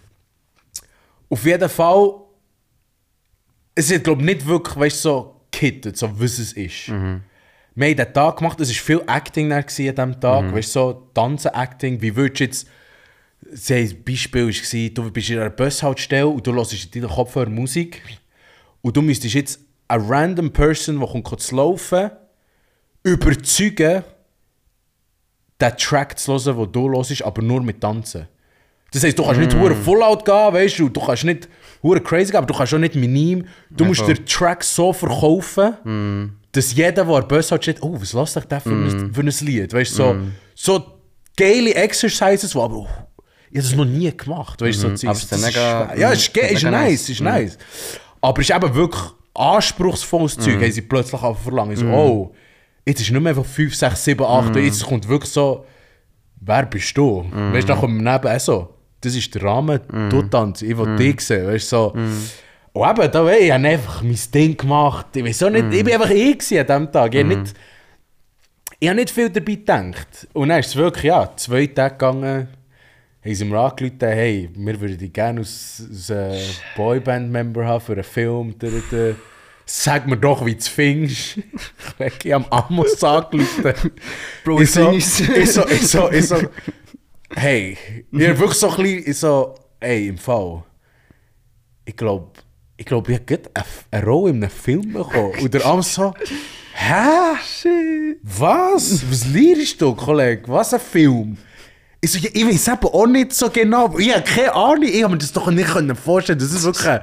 S3: Auf jeden Fall, es ist, glaube ich, nicht wirklich, weißt, so gekittet, so was es ist. Wir haben den Tag gemacht, es war viel Acting an diesem Tag, weißt, so Tanzen-Acting, wie würdest du jetzt, sie haben ein Beispiel war, du bist in einer Bushaltestelle und du hörst in deinen Kopfhörer Musik und du müsstest jetzt eine random Person, die kommt zu laufen, überzeugen, den Track zu hören, den du hörst, aber nur mit Tanzen. Das heisst, du kannst nicht hure Fallout gehen, weißt du, du kannst nicht hure crazy aber du kannst auch nicht mit ihm. Du musst den Track so verkaufen, dass jeder, der Bus hat, steht, oh, was lässt sich der für, ein, für ein Lied? Weißt du, so, so geile Exercises, wo aber, oh, ich habe das noch nie gemacht, weißt du, so
S2: Aber es ist mega-.
S3: Ja, ist,
S2: ist
S3: ist nice, ist nice. Aber es ist eben wirklich anspruchsvolles Zeug, haben sie plötzlich auch verlangen. Ich So, oh, jetzt ist nicht mehr einfach 5, 6, 7, 8, jetzt kommt wirklich so, wer bist du? Weißt du, dann kommt neben so, das ist der Rahmen, du tanzt, ich will dich sehen, weißt so. Und eben, da, ich habe einfach mein Ding gemacht, ich weiß auch nicht, ich bin einfach ich an diesem Tag, ich habe nicht, ich habe nicht viel dabei gedacht. Und dann ist es wirklich, ja, zwei Tage gegangen, haben sie mir angerufen, hey, wir würden dich gerne als, als äh, Boyband-Member haben für einen Film. Sag mir doch, wie du es findest. ich habe Amos angerufen.
S2: Bro,
S3: ich so,
S2: ich
S3: so, ich so, ich so, hey, habe wirklich so ein bisschen, ich so, ey, im Fall, ich glaube, ich glaube, ich habe gerade eine, eine Rolle in einem Film bekommen. Und der Amos so, hä?
S2: Shit.
S3: Was? Was liest du, Kollege? Was ein Film? Ich so, ja, ich weiß eben auch nicht so genau. Ich habe keine Ahnung. Ich habe mir das doch nicht können vorstellen Das ist wirklich ein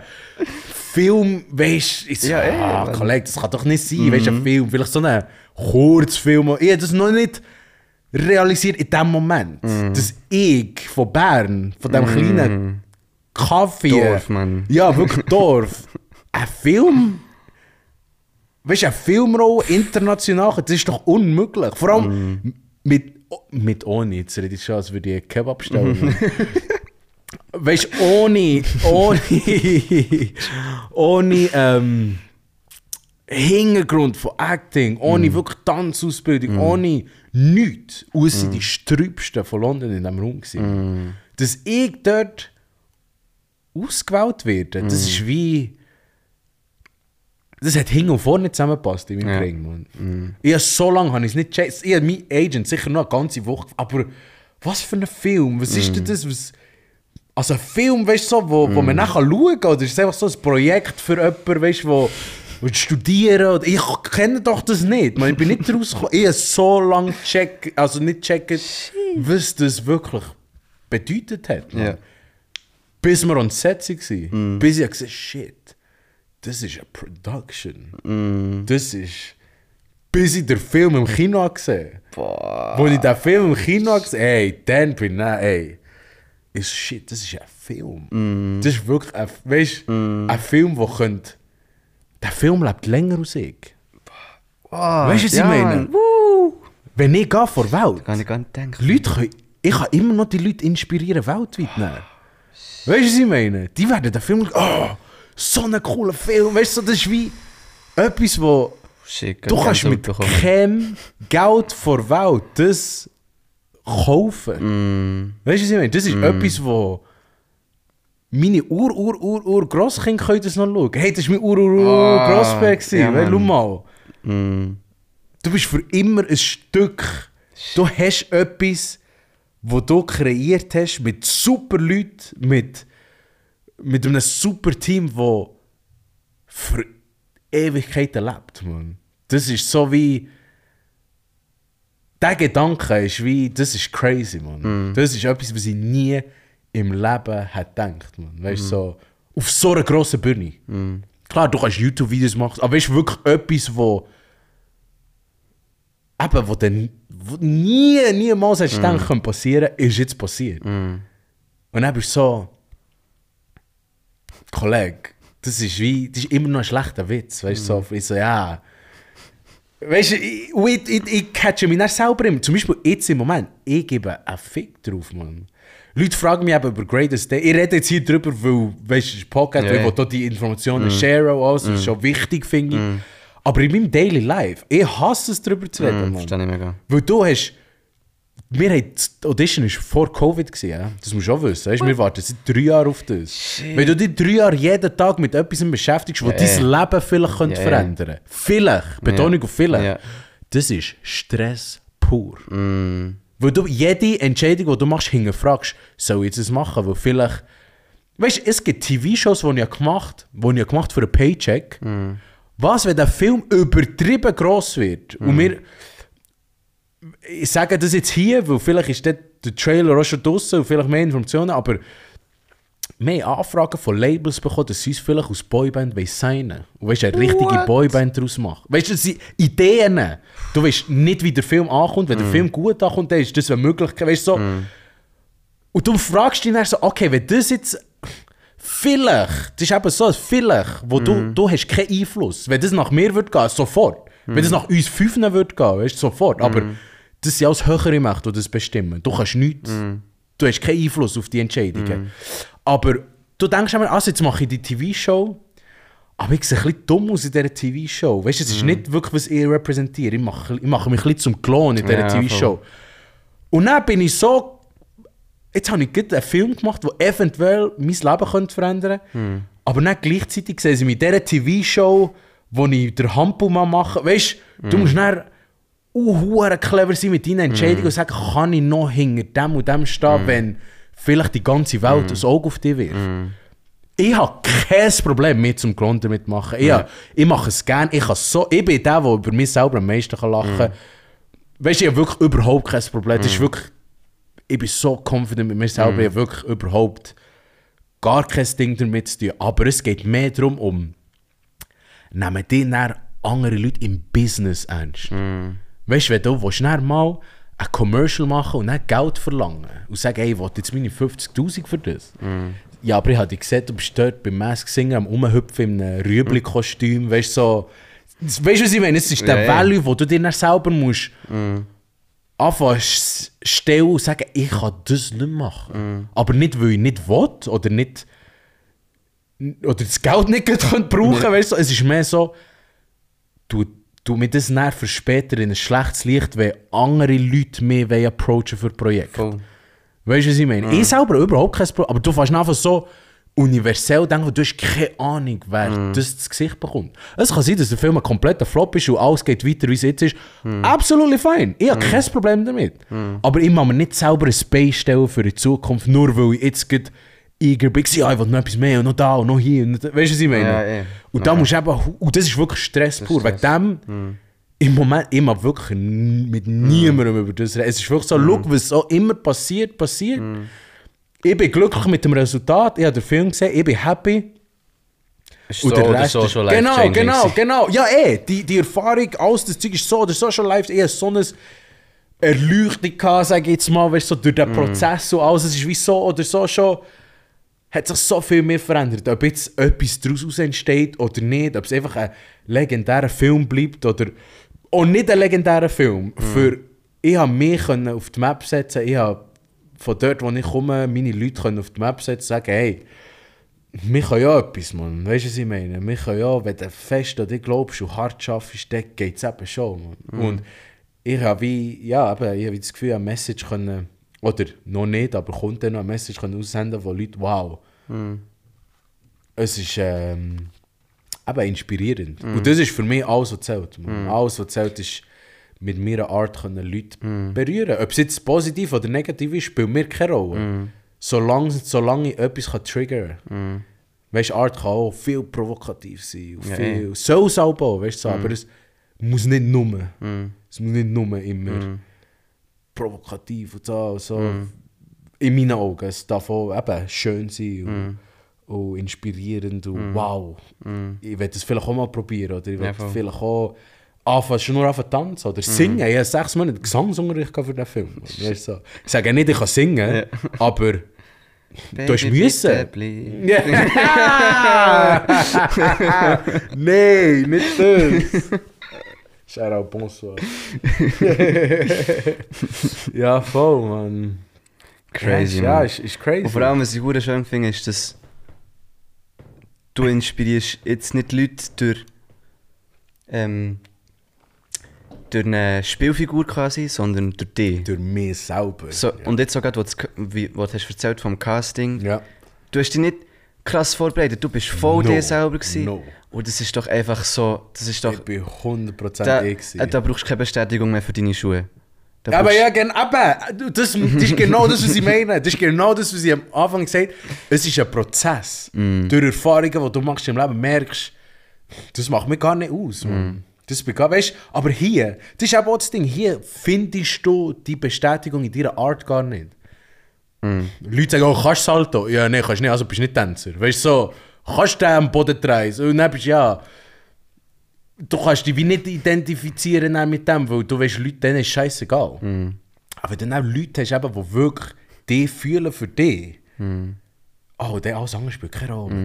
S3: Film, weißt du? Ich so,
S2: Ja, eh,
S3: ah,
S2: Mann.
S3: Kollege, das kann doch nicht sein. Weißt du, ein Film, vielleicht so ein Kurzfilm. Ich habe das noch nicht realisiert in dem Moment. Dass ich von Bern, von dem kleinen Kaffee.
S2: Dorf, Mann.
S3: Ja, wirklich Dorf. ein Film, weißt du, eine Filmrolle international, das ist doch unmöglich. Vor allem mit, mit ohne, jetzt rede ich schon, als würde ich einen Kebab stellen. weißt du, ohne, ohne, ohne, ähm, Hintergrund von Acting, ohne wirklich Tanzausbildung, ohne nichts, außer die Strübsten von London in diesem Raum gewesen. Dass ich dort ausgewählt werde, das ist wie... Das hat hin und vorne zusammengepasst in meinem
S2: Ja.
S3: Ring, Mann. Ich habe so lange habe ich es nicht gecheckt. Ich habe mein Agent sicher noch eine ganze Woche... Aber was für ein Film? Was ist denn das? Was, also ein Film, weißt du, so, wo, wo man nachher schauen kann? Oder ist es einfach so ein Projekt für jemanden, weißt du, wo, wo studieren? Oder, ich kenne doch das nicht. Man, ich bin nicht rausgekommen. Ich habe so lange check, also nicht checken, was das wirklich bedeutet hat.
S2: Ja.
S3: Bis wir on set waren. Bis ich gesagt shit, das ist eine Production. Das ist... Bis ich den Film im Kino gesehen
S2: Boah.
S3: Wo ich den Film im Kino gesehen ey, dann bin ich, ey, ist shit, das ist ein Film. Das ist wirklich ein, weißt, ein Film, der könnte... Der Film lebt länger als ich.
S2: Wow.
S3: Weißt du, was ich meine? Wenn ich gehe vor Welt,
S2: Kann ich gar nicht denken.
S3: Leute können, ich kann immer noch die Leute inspirieren, weltweit nehmen. Weißt du, was ich meine? Die werden den Film, oh, so ein cooler Film, weißt du, das ist wie etwas, wo
S2: Shit,
S3: du kannst mit keinem Geld vor Welt das kaufen. Weißt du, was ich meine? Das ist etwas, wo meine Ur, Ur, Ur, Ur Grosskinder können das noch schauen. Hey, das war mein Ur, Ur, Ur
S2: Ah,
S3: Grossberg. gewesen.
S2: ja,
S3: schau mal. Du bist für immer ein Stück. Du hast etwas, wo du kreiert hast mit super Leuten, mit, mit einem super Team, das für Ewigkeiten lebt. Man. Das ist so wie. Der Gedanke ist wie, das ist crazy, man. Das ist etwas, was ich nie im Leben hätte gedacht, man. Weißt du, so, auf so einer grossen Bühne. Klar, du kannst YouTube-Videos machen, aber weißt du, wirklich etwas, wo. Eben, wo dann wo nie, niemals hättest du gedacht, könnte passieren, ist jetzt passiert. Und dann bist du so. Kollege, das ist wie, das ist immer noch ein schlechter Witz, weißt du, so, ich so, ja. Weißt du, ich, ich, ich, ich catche mich dann selber immer. Zum Beispiel jetzt im Moment, ich gebe einen Fick drauf, Mann. Leute fragen mich eben über Greatest Day. Ich rede jetzt hier drüber, weil, weißt du, Podcast, will hier die Informationen share und alles, das ist schon wichtig, finde ich. Aber in meinem Daily Life, ich hasse es, darüber zu reden,
S2: Mhm,
S3: Mann.
S2: verstehe ich mega.
S3: Weil du hast. Wir haben, die Audition war vor Covid, gewesen, das musst du auch wissen. Weißt? Wir warten seit drei Jahren auf das. Wenn du dich drei Jahre jeden Tag mit etwas beschäftigst, was
S2: Ja,
S3: dein Leben vielleicht könnte
S2: Ja,
S3: verändern Vielleicht, Betonung auf vielleicht. Das ist Stress pur.
S2: Mm.
S3: Weil du jede Entscheidung, die du machst, hinterfragst, soll ich das machen? Weil vielleicht. Weißt du, es gibt TV-Shows, die ich gemacht habe, die ich gemacht für einen Paycheck. Was, wenn der Film übertrieben gross wird? Und wir. Ich sage das jetzt hier, weil vielleicht ist der Trailer auch schon draußen und vielleicht mehr Informationen, aber haben Anfragen von Labels bekommen, dass sie uns vielleicht aus Boyband wollen signen Und weißt du, eine richtige
S2: What?
S3: Boyband daraus machen. Weißt du, das sind Ideen. Du weißt nicht, wie der Film ankommt. Wenn der Film gut ankommt, dann ist das eine Möglichkeit. Weißt du, so. Und du fragst dich dann so, okay, wenn das jetzt. Vielleicht, das ist eben so Vielleicht, wo du, du hast keinen Einfluss. Wenn das nach mir würde gehen, sofort. Wenn das nach uns Fünfen würde gehen, weißt du, sofort. Aber das sind alles höhere Mächte, die das bestimmen. Du kannst nichts. Du hast keinen Einfluss auf die Entscheidungen. Aber du denkst immer, also jetzt mache ich die TV-Show, aber ich sehe ein bisschen dumm aus in dieser TV-Show. Weißt du, es ist nicht wirklich, was ich repräsentiere. Ich mache, ich mache mich ein bisschen zum Klon in dieser
S2: Ja,
S3: TV-Show. Und dann bin ich so. Jetzt habe ich gerade einen Film gemacht, der eventuell mein Leben könnte verändern könnte. Aber dann gleichzeitig sehen sie mit dieser TV-Show, wo ich der Hampelmann mache. Weißt du, du musst dann uh, clever sein mit deinen Entscheidungen und sagen, kann ich noch hinter dem und dem stehen, wenn vielleicht die ganze Welt ein Auge auf dich wirft. Ich habe kein Problem mit zum Klon damit machen. Ich, hab- ich mache es gerne. Ich, kann so, ich bin der, der über mich selber am meisten kann lachen kann. Weißt du, ich habe wirklich überhaupt kein Problem. Das ist wirklich, ich bin so confident mit mir selber. Ich habe wirklich überhaupt gar kein Ding damit zu tun. Aber es geht mehr darum, um nehmen die andere Leute im Business ernst. Weißt du, wenn du willst dann mal ein Commercial machen und dann Geld verlangen und sagen, hey, ich will jetzt meine 50.000 für das. ja, aber ich habe gesehen, du bist dort beim Mask Singer am Rumhüpfen in einem Rüebli-Kostüm, weißt du, so. Weißt du, was ich meine? Es ist der
S2: Ja, ja.
S3: Value, wo du dir dann selber musst anfangen s- stellen und sagen, ich kann das nicht machen. Aber nicht, weil ich nicht will oder nicht oder das Geld nicht brauchen weißt du? Es ist mehr so, du, du mir das dann für später in ein schlechtes Licht, wenn andere Leute mehr wollen approachen für Projekte.
S2: Voll.
S3: Weißt du, was ich meine? Ich selber überhaupt kein Problem. Aber du fährst einfach so universell denken, du hast keine Ahnung, wer das ins Gesicht bekommt. Es kann sein, dass der Film ein kompletter Flop ist und alles geht weiter, wie es jetzt ist. Absolut fein. Ich habe kein Problem damit. Aber ich muss mir nicht selber ein Space stellen für die Zukunft, nur weil ich jetzt gerade eager bin. Ja, ich will noch etwas mehr und noch da und noch hier. Und, weißt du, was ich meine?
S2: Ja, eh.
S3: Und da musst eben, und das ist wirklich Stress pur. Wegen dem, im Moment, mag wirklich mit niemandem über das reden. Es ist wirklich so, schau, was so immer passiert, passiert. Ich bin glücklich mit dem Resultat, ich habe den Film gesehen, ich bin happy.
S2: Ist
S3: Und
S2: so
S3: der Rest
S2: so
S3: ist,
S2: schon
S3: Genau, genau, genau. Ja, eh, die, die Erfahrung, alles das Zeug ist so oder so schon live, eher so eine Erleuchtung sage ich jetzt mal, weißt so durch den Prozess und alles, es ist wie so oder so schon, hat sich so viel mehr verändert. Ob jetzt etwas daraus entsteht oder nicht, ob es einfach ein legendärer Film bleibt oder auch nicht ein legendärer Film. Für, ich habe mich auf die Map setzen, ich habe von dort, wo ich komme, meine Leute können auf die Map setzen und sagen, hey, wir können ja etwas, Mann. Weißt du, was ich meine? Wir können ja, wenn du fest an dich glaubst und hart schaffst, dann geht es eben schon. Mann. Und ich habe wie, ja, eben, ich habe das Gefühl, eine Message können, oder noch nicht, aber kommt dann noch eine Message können aussenden, wo Leute, wow, es ist ähm, eben inspirierend. Und das ist für mich alles, was zählt. Man. Alles, was zählt, ist mit meiner Art können Leute berühren. Ob es jetzt positiv oder negativ ist, spielt mir keine Rolle. Solange, solange ich etwas kann triggern kann. Weißt du, Art kann auch viel provokativ sein. Und
S2: Ja,
S3: viel, Soll es auch, weißt du, so, aber es muss nicht nur. Es muss nicht nur immer provokativ und so. so. In meinen Augen. Es darf auch eben schön sein und, und inspirierend und wow. Ich werde das vielleicht auch mal probieren. Oder ich
S2: Ja,
S3: werde
S2: voll.
S3: vielleicht auch anfangen, schon nur anfangen tanzen oder singen. Ich habe sechs Monate Gesangsunterricht für den Film. Weißt so. Ich sage nicht, ich kann singen,
S2: Ja.
S3: aber Du hast müssen. Nein, nicht das. Shout out, bonsoir. ja, voll, man.
S2: Crazy,
S3: Ja,
S2: man.
S3: ist, ist crazy.
S2: Und vor allem, was ich hure schön finde, ist, dass du inspirierst jetzt nicht Leute durch, ähm, durch eine Spielfigur quasi, sondern durch dich.
S3: durch mich selber.
S2: So,
S3: ja.
S2: Und jetzt sogar, was was du erzählt vom Casting,
S3: ja.
S2: du hast dich nicht krass vorbereitet, du bist voll
S3: No,
S2: dir selber gewesen.
S3: no.
S2: Und das ist doch einfach so, das ist doch,
S3: Ich bin 100%
S2: da,
S3: ich. gewesen.
S2: da brauchst du keine Bestätigung mehr für deine Schuhe. Da
S3: aber ja, genau, aber das, das ist genau das, was ich meine. Das ist genau das, was ich am Anfang gesagt habe. Es ist ein Prozess. Durch Erfahrungen, die du machst im Leben, merkst das macht mich gar nicht aus. Man. Das gar, weißt, aber hier, das ist eben auch das Ding, hier findest du die Bestätigung in deiner Art gar nicht. Leute sagen, oh, kannst du Salto? Ja, nein, kannst du nicht, also bist du nicht Tänzer. Weißt du, so, kannst du den am Boden drehen? Und dann bist du, ja, du kannst dich wie nicht identifizieren mit dem, weil du weißt, Leute, denen ist scheißegal. Aber wenn du dann auch Leute hast, eben, die wirklich die fühlen für dich, oh, der alles andere spielt keine Rolle.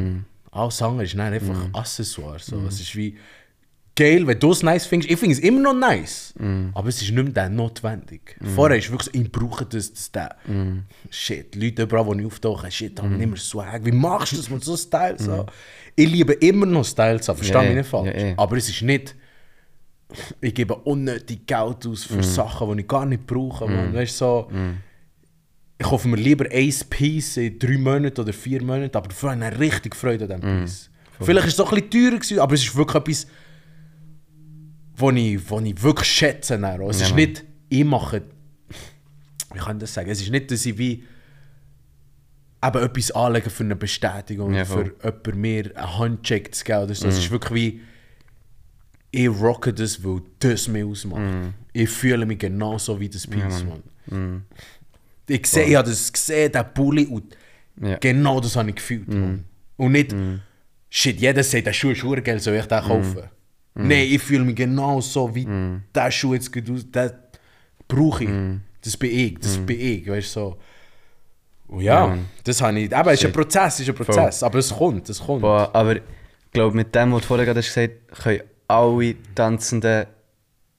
S3: Alles andere ist dann einfach Accessoire. So. Es ist wie geil, wenn du es nice findest. Ich finde es immer noch nice, aber es ist nicht mehr dann notwendig. Vorher ist wirklich so, ich brauche das, das, das. Shit, Leute überall, wo ich auftauche, shit, haben nicht mehr Swag. Wie machst du das mit so Styles? So? Ich liebe immer noch Styles, verstehe
S2: Ja,
S3: mich nicht falsch.
S2: ja, ja.
S3: Aber es ist nicht ich gebe unnötig Geld aus für Sachen, die ich gar nicht brauche. Man. Weißt, so, Ich kaufe mir lieber ein Piece in drei Monaten oder vier Monaten, aber dafür habe ich richtig Freude an diesem Piece. Vielleicht ist es doch ein bisschen teurer, gewesen, aber es ist wirklich etwas, was ich, wo ich wirklich schätze. dann. Es
S2: Ja,
S3: ist nicht, ich mache, wie kann ich das sagen, es ist nicht, dass ich wie eben etwas anlegen für eine Bestätigung
S2: Ja,
S3: für jemanden mir einen Handcheck zu geben oder so. Es ist wirklich wie, ich rocke das, weil das mich ausmacht. Ich fühle mich genauso wie das Piece, Mann. Ich sehe, ich habe das gesehen, der Bulli, und
S2: Ja.
S3: genau das habe ich gefühlt, Mann. Und nicht, shit, jeder sagt, der Schuh ist geil, soll ich den kaufen? Nein, ich fühle mich genau so, wie der Schuh jetzt aus, den brauche ich. Das bin ich, das bin ich, weißt du, so. Und
S2: Ja,
S3: ja,
S2: Mann.
S3: das habe ich. Aber es ist ein. Prozess, ist ein Prozess. Aber es kommt, es kommt.
S2: Boah, aber ich glaube, mit dem, was du vorher gerade hast gesagt hast, können alle Tanzenden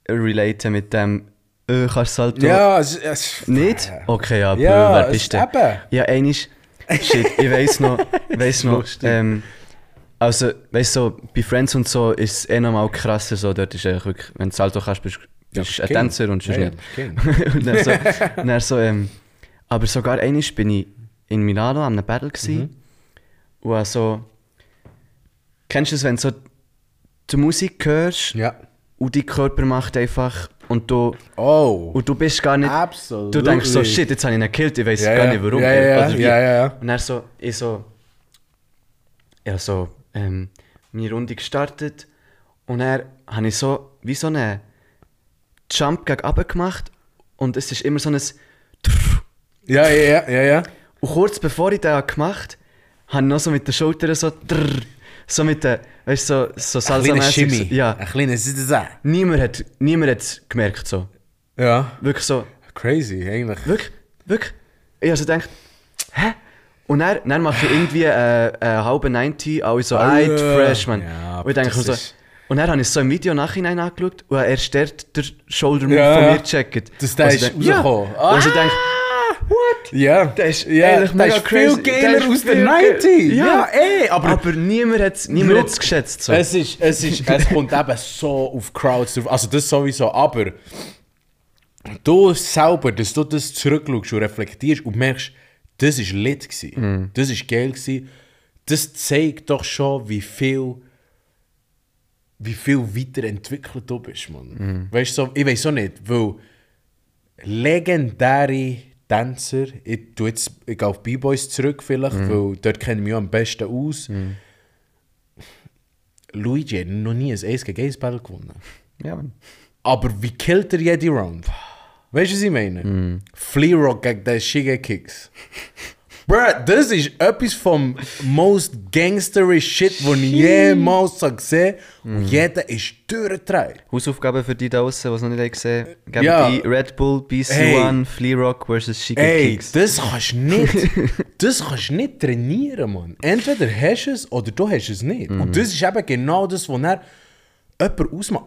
S2: relaten mit dem, äh, kannst du Salto
S3: Ja, es, es,
S2: nicht? Okay, ja,
S3: Ja,
S2: wer
S3: es-
S2: bist du?
S3: eben.
S2: Ja, einisch, shit, ich weiss noch, weiss noch, ähm, also, weißt du, so, bei Friends und so ist es eh nochmal krasser, so, dort ist eigentlich wirklich, wenn du Salto kannst, bist
S3: Ja,
S2: bist du ein
S3: King.
S2: Tänzer und sonst
S3: Ja, ja,
S2: nicht. Und dann so, und dann so ähm, aber sogar einmal bin ich in Milano an einem Battle gsi
S3: Mhm.
S2: und habe so, kennst du das, wenn du so die Musik hörst
S3: Ja.
S2: und dein Körper macht einfach und du,
S3: Oh.
S2: und du bist gar nicht,
S3: Absolut.
S2: du denkst so, shit, jetzt habe ich ihn gekillt, ich weiß
S3: Ja,
S2: gar
S3: ja.
S2: nicht warum.
S3: Ja, ja, ja.
S2: Oder wie.
S3: Ja, ja, ja.
S2: Und dann so, ich so, ja so, ähm, meine Runde gestartet und dann habe ich so, wie so einen Jump gegen runter gemacht und es ist immer so ein
S3: Ja, ja, ja, ja, ja.
S2: und kurz bevor ich das gemacht habe, habe ich noch so mit den Schultern so drrr, so mit den, weißt du, so, so
S3: Ein kleiner
S2: salsa
S3: Shimmy.
S2: Ja,
S3: Ein kleines Zizza.
S2: niemand hat niemand hat's gemerkt so.
S3: Ja.
S2: Wirklich so,
S3: Crazy, eigentlich.
S2: wirklich, wirklich. Ich habe so gedacht, hä? Und dann, dann mache ich irgendwie äh, eine halbe 90, alle so,
S3: Ah,
S2: eit,
S3: ja.
S2: und
S3: das
S2: so, und dann habe ich so im Video nachhinein angeschaut und habe erst dort den Shoulder Move
S3: Ja,
S2: von mir gecheckt.
S3: Dass der
S2: Und
S3: ist
S2: denk- ja.
S3: rausgekommen.
S2: Und also ich denke,
S3: What? Ja.
S2: Der ist
S3: ja, der
S2: mega
S3: ist
S2: crazy.
S3: viel
S2: Der
S3: geiler aus
S2: geil-
S3: 90
S2: Ja.
S3: Ja, ey, aber...
S2: aber, niemand hat es niemand hat's geschätzt. So.
S3: Es, ist, es, ist, es kommt eben so auf Crowds drauf. Also das sowieso, aber du selber, dass du das zurückschaust und reflektierst und merkst, das war lit, gewesen. das war geil, gewesen. das zeigt doch schon, wie viel wie viel weiterentwickelt du bist, man. Weißt du, so, ich weiß auch nicht, weil legendäre Tänzer, ich, tu jetzt, ich gehe auf B-Boys zurück vielleicht, weil dort kenne ich mich am besten aus. Luigi hat noch nie ein Ace gegen Ace Battle gewonnen.
S2: ja, man.
S3: Aber wie killt er jede Round? Weißt du, was ich meine? Flea Rock gegen den Shige Kicks. Bruh, das ist etwas vom most gangsterish Shit, den ich jemals gesehen habe. Und jeder ist durchgedreht.
S2: Hausaufgaben für die da draußen, die es noch nicht gesehen haben.
S3: Ja.
S2: die Red Bull, BC1, Flea Rock vs. Chica
S3: Ey, das kannst du nicht, das kannst nicht trainieren, Mann. Entweder hast du es oder du hast es nicht. Und das ist eben genau das, was er jemand ausmacht.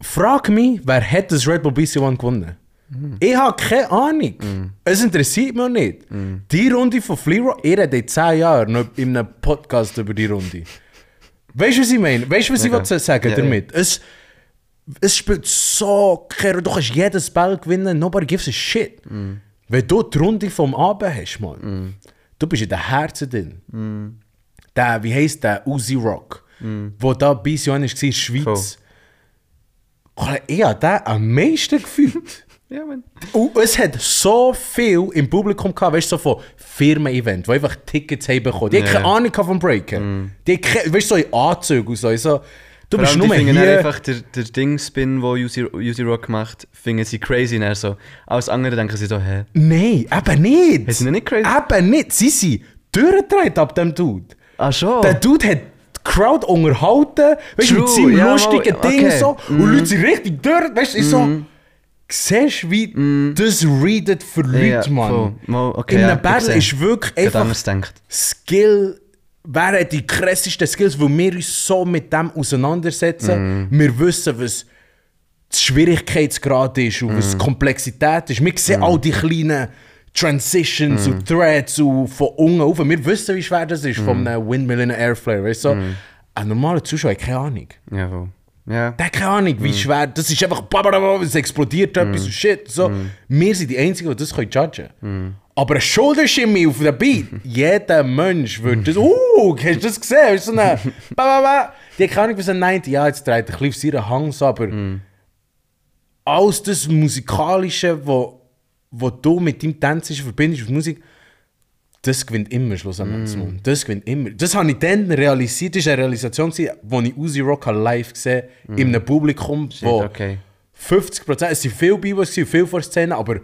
S3: Frag mich, wer hat das Red Bull BC1 gewonnen? Ich habe keine Ahnung. Es interessiert mich nicht. Die Runde von Flea ich rede in 10 Jahren noch in einem Podcast über die Runde. Weißt du, was ich meine? Weißt du, was
S2: Okay.
S3: ich sagen
S2: Ja,
S3: damit? Es, es spielt so keine Du kannst jedes Ball gewinnen, nobody gives a shit. Wenn du die Runde vom Abend hast, man, du bist in den Herzen drin. Der, wie heisst der? Uzi Rock. Wo da BC1 war, in der Schweiz. Alter, Ich habe den am meisten gefühlt.
S2: Ja, man.
S3: Und es hat so viel im Publikum gehabt, weißt du, so von Firmen-Event, die einfach Tickets haben bekommen. Die haben keine
S2: Ja.
S3: Ahnung vom Breaken. Die haben keine, weißt du, so in Anzügen und so. So du
S2: Vor
S3: bist nur
S2: die dann
S3: hier.
S2: einfach der, der Ding-Spin, den Uzi, Rock macht, finden sie crazy. Und so. Alles andere denken sie so, hä?
S3: Nein, eben nicht.
S2: Sind die nicht crazy?
S3: Eben nicht. Sie sind durchgedreht ab dem Dude.
S2: Ah, schon?
S3: Der Dude hat die Crowd unterhalten, weißt du, mit seinem
S2: ja,
S3: lustigen
S2: mal,
S3: Ding
S2: okay.
S3: so. Und Leute sind richtig durch, weißt du, ich so. Siehst du, wie das readet für Leute,
S2: Ja.
S3: Mann?
S2: Mal, okay,
S3: In
S2: ja,
S3: einem Battle
S2: ich
S3: ist wirklich
S2: Ich
S3: einfach. Skill. Wer hat die krassesten Skills, weil wir uns so mit dem auseinandersetzen. Wir wissen, was die Schwierigkeitsgrad ist und was die Komplexität ist. Wir sehen all die kleinen Transitions und Threads und von unten auf. Wir wissen, wie schwer das ist, von einem Windmill in Airflare. Weißt du? so. Ein normaler Zuschauer hat keine Ahnung.
S2: Ja, voll. Ja.
S3: Der hat keine Ahnung, wie schwer. Das ist einfach, es explodiert etwas und shit. So. Wir sind die Einzigen, die das können judgen Aber ein Shoulder Shimmy auf dem Beat, jeder Mensch würde das. Uh, hast du das gesehen? Ist so eine, ba, ba, ba. Die hat keine Ahnung, was ein 90 Ja, jetzt dreht ein bisschen auf seinen Hang so, aber alles das Musikalische, wo, wo du mit deinem Tänzischen verbindest, mit Musik, das gewinnt immer schlussendlich.
S2: Mm.
S3: Das gewinnt immer. Das habe ich dann realisiert. Das war eine Realisation, als ich Uzi Rock live gesehen habe, in einem Publikum, wo
S2: Mm. okay.
S3: 50%, es sind viele B-Boys, gewesen, viel vor Szene, aber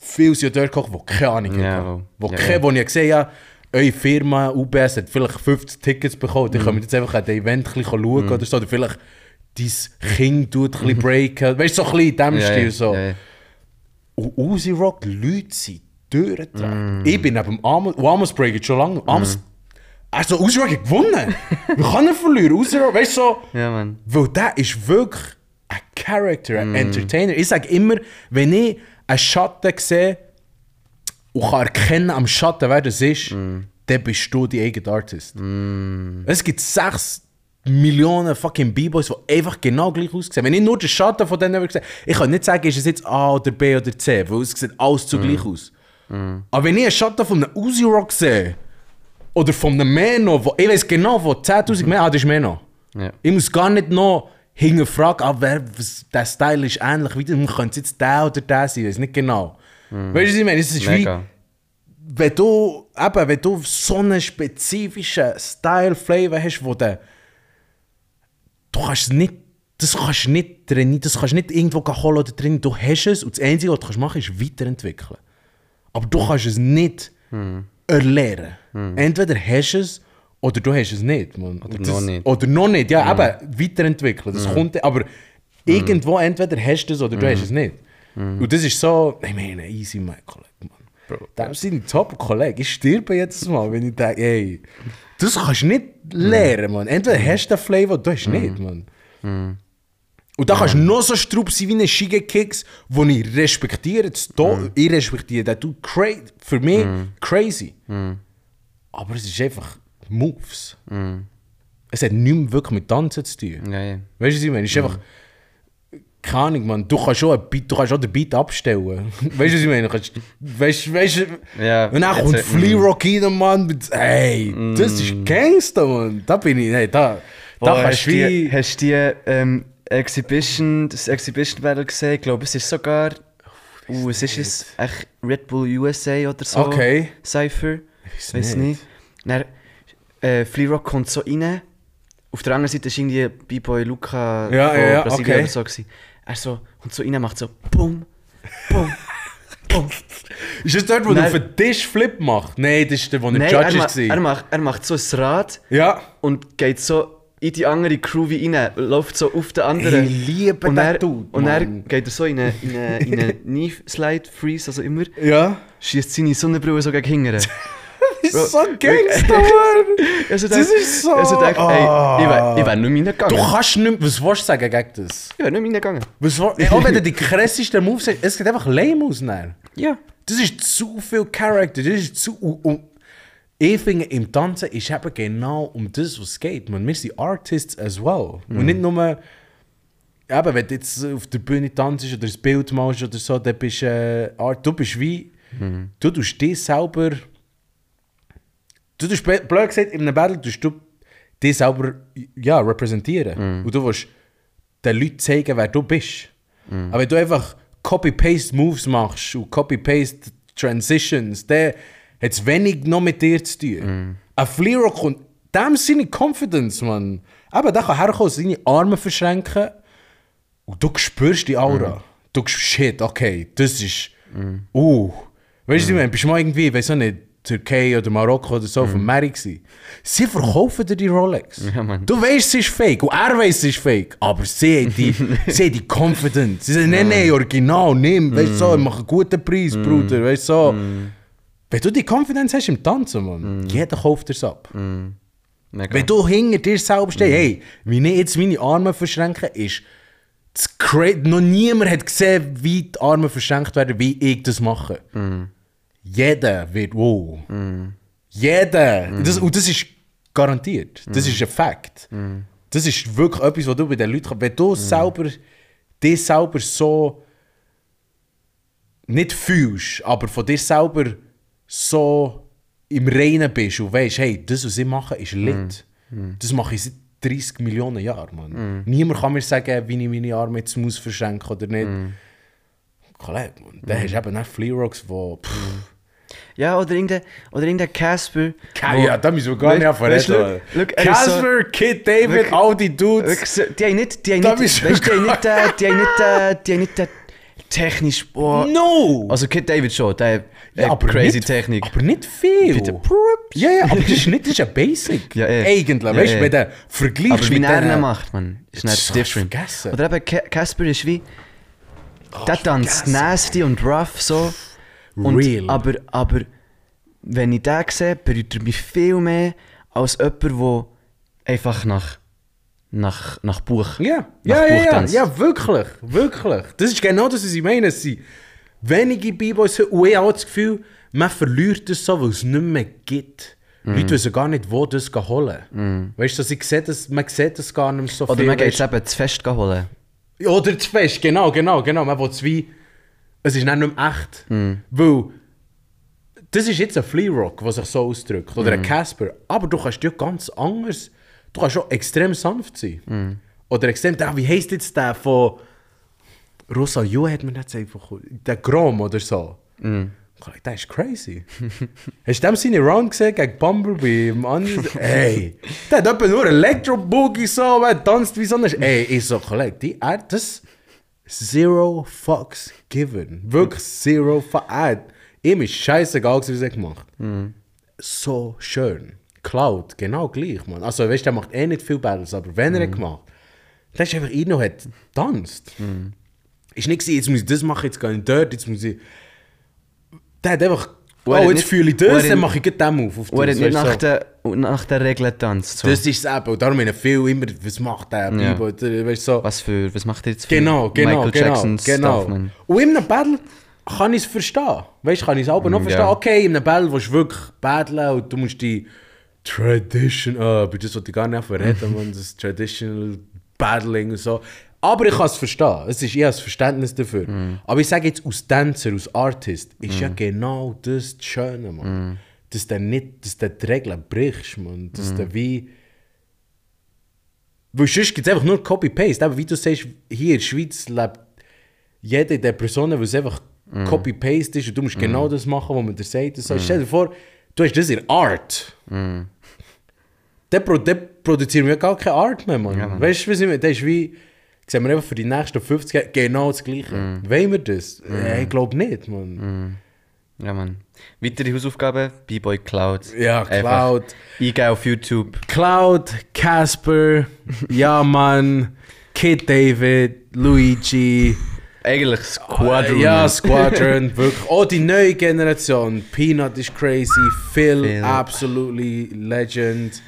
S3: viele sind dort gekommen, die keine Ahnung
S2: Ja,
S3: haben.
S2: wo-
S3: Wo, keine,
S2: ja.
S3: wo ich gesehen habe, eure Firma UBS hat vielleicht 50 Tickets bekommen,
S2: Mm.
S3: die können jetzt einfach an dem Event schauen oder so, oder vielleicht dein Kind tut ein bisschen breaken, weißt du, so ein bisschen in diesem Stil so. Und Uzi Rock, Leute sind durchtragen. Ich bin neben Amos, und Amos Break schon lange. Amos, also Usura hat gewonnen. Wie kann er verlieren? Usura, weißt du so,
S2: Ja, Mann.
S3: weil der ist wirklich ein Character, ein Entertainer. Ich sage immer, wenn ich einen Schatten sehe und kann erkennen am Schatten, wer das ist, dann bist du die eigene Artist. Es gibt sechs Millionen fucking B-Boys, die einfach genau gleich aussehen. Wenn ich nur den Schatten von denen sehe, ich kann nicht sagen, ist es jetzt A oder B oder C, weil es sieht alles zugleich aus. Aber wenn ich einen Schatten von einem Uzi Rock sehe, oder von einem Meno, wo, ich weiß genau, wo 10.000 Meno, ah, das ist Meno.
S2: Ja.
S3: Ich muss gar nicht noch hinterfragen, ah, wer, was, der Style ist ähnlich, wie man könnte es jetzt der oder der sein, ich weiß nicht genau. Weißt du, was ich meine? Es ist wie,
S2: Mega.
S3: wenn du, eben, wenn du so einen spezifischen Style, Flavor hast, wo der, du kannst es nicht, das kannst nicht trainieren, das kannst nicht irgendwo holen oder trainieren, du hast es und das Einzige, was du kannst machen ist weiterentwickeln. Aber du kannst es nicht erlernen. Entweder hast du es oder du hast es nicht. Man. Oder
S2: noch nicht.
S3: Oder noch nicht, ja, eben, weiterentwickeln. Das kommt, aber irgendwo entweder hast du es oder du hast es nicht. Und das ist so, ich meine, easy, mein Kollege, Das sind Top-Kollegen. Ich sterbe jetzt mal, wenn ich denke, ey, das kannst du nicht lernen, man. Entweder hast du den Flavor du hast nicht, man. Und da kannst du noch so strupp sein wie ein Shigekicks, den ich respektiere. Do Ich respektiere den. Du, für mich crazy. Aber es ist einfach Moves. Es hat nichts wirklich mit Tanzen zu tun.
S2: Ja, ja.
S3: Weißt du, was ich meine? Es ist einfach. Keine Ahnung, man. Du kannst schon, Beat, du kannst auch den Beat abstellen. weißt du, was ich meine? Du kannst, weißt weißt du?
S2: Ja,
S3: Und dann kommt Flea Rock rein, Mann. Mit, hey, das ist Gangster, Mann. Da bin ich. Hey, da. Da
S2: Boah,
S3: kannst
S2: hast
S3: du wie.
S2: hast du die ähm, Exhibition, das Exhibition Battle gesehen? Ich glaube, es ist sogar. Uh, es ist es echt Red Bull USA oder so.
S3: Okay.
S2: Cypher.
S3: Weiss
S2: Weiß
S3: nicht.
S2: nicht. Dann, äh, Flea Rock kommt so rein. Auf der anderen Seite war irgendwie B-Boy Luca
S3: Ja,
S2: von
S3: ja, ja,
S2: Brasilien
S3: okay.
S2: so. Gewesen. Er so, kommt so rein, macht so Bumm, Bumm, Bumm.
S3: Ist das dort, wo du auf den Tisch Flip macht? Nein, das ist der, wo
S2: Nein, er,
S3: Judge
S2: ma
S3: war.
S2: er, macht, er macht so ein Rad
S3: Ja.
S2: und geht so in die andere Crew wie rein, läuft so auf den anderen.
S3: Ich liebe
S2: und er,
S3: Dude,
S2: Und er geht er so in einen in eine, in eine Knee Slide Freeze, also immer,
S3: Ja.
S2: schießt seine Sonnenbrille so gegen hinten.
S3: Das ist so ein Gangster, Mann.
S2: Also
S3: Das ist so-
S2: Also denkt, ey, ich wär, ich wär nicht mehr
S3: Du
S2: reingegangen.
S3: kannst nicht Was willst du sagen gegen das?
S2: Ich wär nicht mehr reingegangen.
S3: Was, ey, auch wenn du die krassesten Moves hast, es geht einfach lame aus. Dann.
S2: Ja.
S3: Das ist zu viel Charakter. Das ist zu. Und, und ich finde, im Tanzen ist eben genau um das, was es geht. Man, wir sind Artists as well. Und nicht nur. Eben, wenn du jetzt auf der Bühne tanzt oder ein Bild machst oder so, dann bist du äh, Art. Du bist wie. Du tust dich selber. Du tust, blöd gesagt, in einem Battle tust du dich selber ja, repräsentieren. Und du willst den Leuten zeigen, wer du bist. Aber wenn du einfach Copy-Paste-Moves machst und Copy-Paste-Transitions, dann hat es wenig noch mit dir zu tun. Ein Flea kommt, dem seine Confidence, man. Aber der kann herkommen, seine Arme verschränken und du spürst die Aura. Du spürst, shit, okay, das ist. Uh. Weißt du, mhm. bist du mal irgendwie, weiß auch nicht, Türkei oder Marokko oder so, von Mary gewesen. Sie verkaufen dir die Rolex.
S2: Ja.
S3: Du weißt, sie ist fake und er weiß, sie ist fake. Aber sie hat die, sie hat die Confidence. Sie sagen, nein, nein, original, nimm. Weißt du, so, ich mache einen guten Preis, Bruder. Weißt du, so. Wenn du die Confidence hast im Tanzen, Mann, jeder kauft es ab.
S2: Mega.
S3: Wenn du hinter dir selber stehst, hey, wie ich jetzt meine Arme verschränke, ist das cra- noch niemand hat gesehen, wie die Arme verschränkt werden, wie ich das mache. Jeder wird wow. Jeder. Das, und das ist garantiert. Das ist ein Fakt. Das ist wirklich etwas, was du bei den Leuten kannst. Wenn du selber dich selber so nicht fühlst, aber von dir selber so im Reinen bist und weißt, hey, das, was ich mache, ist lit. Das mache ich seit 30 Millionen Jahren, Mann. Niemand kann mir sagen, wie ich meine Arme jetzt muss verschenken oder nicht. Kollege, Mann, dann hast du eben nicht Flea Rocks, wo... Pff,
S2: Ja, oder irgendein, oder irgendein Casper.
S3: Ke- ja, da müssen wir gar nicht
S2: look, look, er so-
S3: Casper, Kid David,
S2: Wirklich-
S3: all die Dudes.
S2: Die haben nicht, die haben
S3: Da
S2: nicht, weißt, die haben nicht, äh, die haben nicht, äh, die haben nicht äh, technisch, boah.
S3: No!
S2: Also Kid David schon, der hat
S3: Ja,
S2: crazy
S3: nicht,
S2: Technik.
S3: Aber nicht viel.
S2: Bitte.
S3: Ja, ja, aber das ist nicht das ist ein Basic.
S2: Ja, eh.
S3: Eigentlich,
S2: Ja,
S3: weißt du,
S2: eh.
S3: wenn du vergleichst
S2: Aber
S3: mit
S2: er
S3: denen-
S2: macht, man, ist nicht different.
S3: vergessen.
S2: Oder eben Ca- Casper ist wie, der tanzt nasty und rough so. Und,
S3: real.
S2: Aber, aber wenn ich den sehe, berührt er mich viel mehr als jemand, der einfach nach, nach, nach Buch.
S3: Ja,
S2: nach
S3: ja, ja,
S2: Buch
S3: ja,
S2: tanzt.
S3: ja, wirklich, wirklich. Das ist genau das, was ich meine. Es sind wenige B-Boys und ich habe das Gefühl, man verliert das so, weil es nicht mehr gibt.
S2: Mhm.
S3: Leute wissen gar nicht, wo das holen. Weißt du, also ich sehe das, man sieht das gar nicht so
S2: Oder
S3: viel.
S2: man geht jetzt eben zu Fest holen.
S3: Oder zu fest, genau, genau, genau. Man will es wie, es ist dann nicht mehr echt.
S2: Mhm.
S3: Weil, das ist jetzt ein Flea Rock, was sich so ausdrückt. Oder
S2: Mhm.
S3: ein Casper. Aber du kannst ja ganz anders, du kannst auch extrem sanft sein.
S2: Mhm.
S3: Oder extrem, der, wie heisst jetzt der von Rosa Ju hat mir nicht einfach der Grom oder so.
S2: Mhm.
S3: Ich dachte, Der ist crazy. Hast du dem seine Round gesehen gegen Bumblebee im anderen? Ey, der hat etwa nur Electro-Boogie so, man tanzt wie so ein... Ey, ich so, Kollege, die hat das zero fucks given. Wirklich zero fucks. Ihm ist scheißegal, was er gemacht So schön. Cloud, genau gleich, man. Also, weißt du, der macht eh nicht viel Battles, aber wenn er gemacht der ist einfach ihn noch hat tanzt. Ist nicht gewesen, jetzt muss ich das machen, jetzt gehe ich dort, jetzt muss ich... Der hat einfach...
S2: Er
S3: oh, jetzt
S2: nicht-
S3: fühle ich
S2: er
S3: das, dann mache ich den auf
S2: Und er
S3: das,
S2: hat nicht
S3: weißt du,
S2: nach,
S3: so.
S2: der, und nach der Regel getanzt. So.
S3: Das ist es eben. Und darum meine viel immer, was macht der
S2: Ja.
S3: Weißt so.
S2: was, für, was macht er jetzt für
S3: Genau, genau,
S2: Michael
S3: genau.
S2: Jackson
S3: genau.
S2: Stuff, man?
S3: Und in einem Battle kann ich es verstehen. Weißt du, kann ich es aber noch
S2: Mm,
S3: verstehen.
S2: ja.
S3: Okay, in einem Battle willst du wirklich battlen und du musst die Tradition, ah, aber das wollte ich gar nicht verreden, man, das Traditional Battling und so. Aber ich kann es verstehen. Es ist eher das Verständnis dafür.
S2: Mm.
S3: Aber ich sage jetzt, als Tänzer, als Artist, ist ja genau das das Schöne, man.
S2: Mm.
S3: Dass du nicht, dass du die Regeln brichst, man. Dass
S2: Mm.
S3: du wie... Weil sonst gibt es einfach nur Copy-Paste. Aber wie du sagst, hier in der Schweiz lebt jede der Personen, weil es einfach
S2: Mm.
S3: Copy-Paste ist und du musst genau das machen, was man dir sagt. So. Stell dir vor, du hast das in Art.
S2: Mm.
S3: Pro der produziert mir gar keine Art mehr, Mann.
S2: Mann.
S3: weißt du, was ich meine? Der ist wie... Sehen wir einfach für die nächsten 50 Jahre genau das Gleiche.
S2: Mm.
S3: Wollen wir das? Äh, ich glaube nicht, Mann.
S2: Ja, Mann. Weitere Hausaufgaben? B-Boy Cloud.
S3: Ja, Cloud.
S2: Eingeben auf YouTube.
S3: Cloud, Casper, ja Mann, Kid David, Luigi,
S2: Eigentlich Squadron.
S3: ja Squadron, wirklich. Oh, die neue Generation. Peanut ist crazy, Phil,
S2: Phil.
S3: absolutely legend.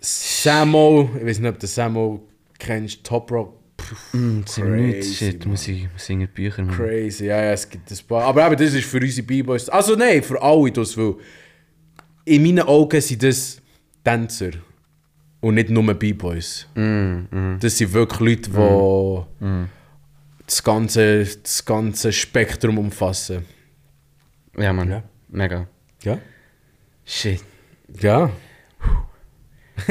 S3: Samo, ich weiß nicht, ob du Samo kennst, Top Rock.
S2: Mm,
S3: crazy,
S2: shit. Ich in die Bücher machen.
S3: Crazy, ja, ja, es gibt ein paar. Aber eben, das ist für unsere B-Boys. Also nein, für alle das, weil in meinen Augen sind das Tänzer und nicht nur B-Boys. Das sind wirklich Leute, die das, ganze, das ganze Spektrum umfassen.
S2: Ja, Mann.
S3: Ja.
S2: Mega.
S3: Ja?
S2: Shit.
S3: Ja.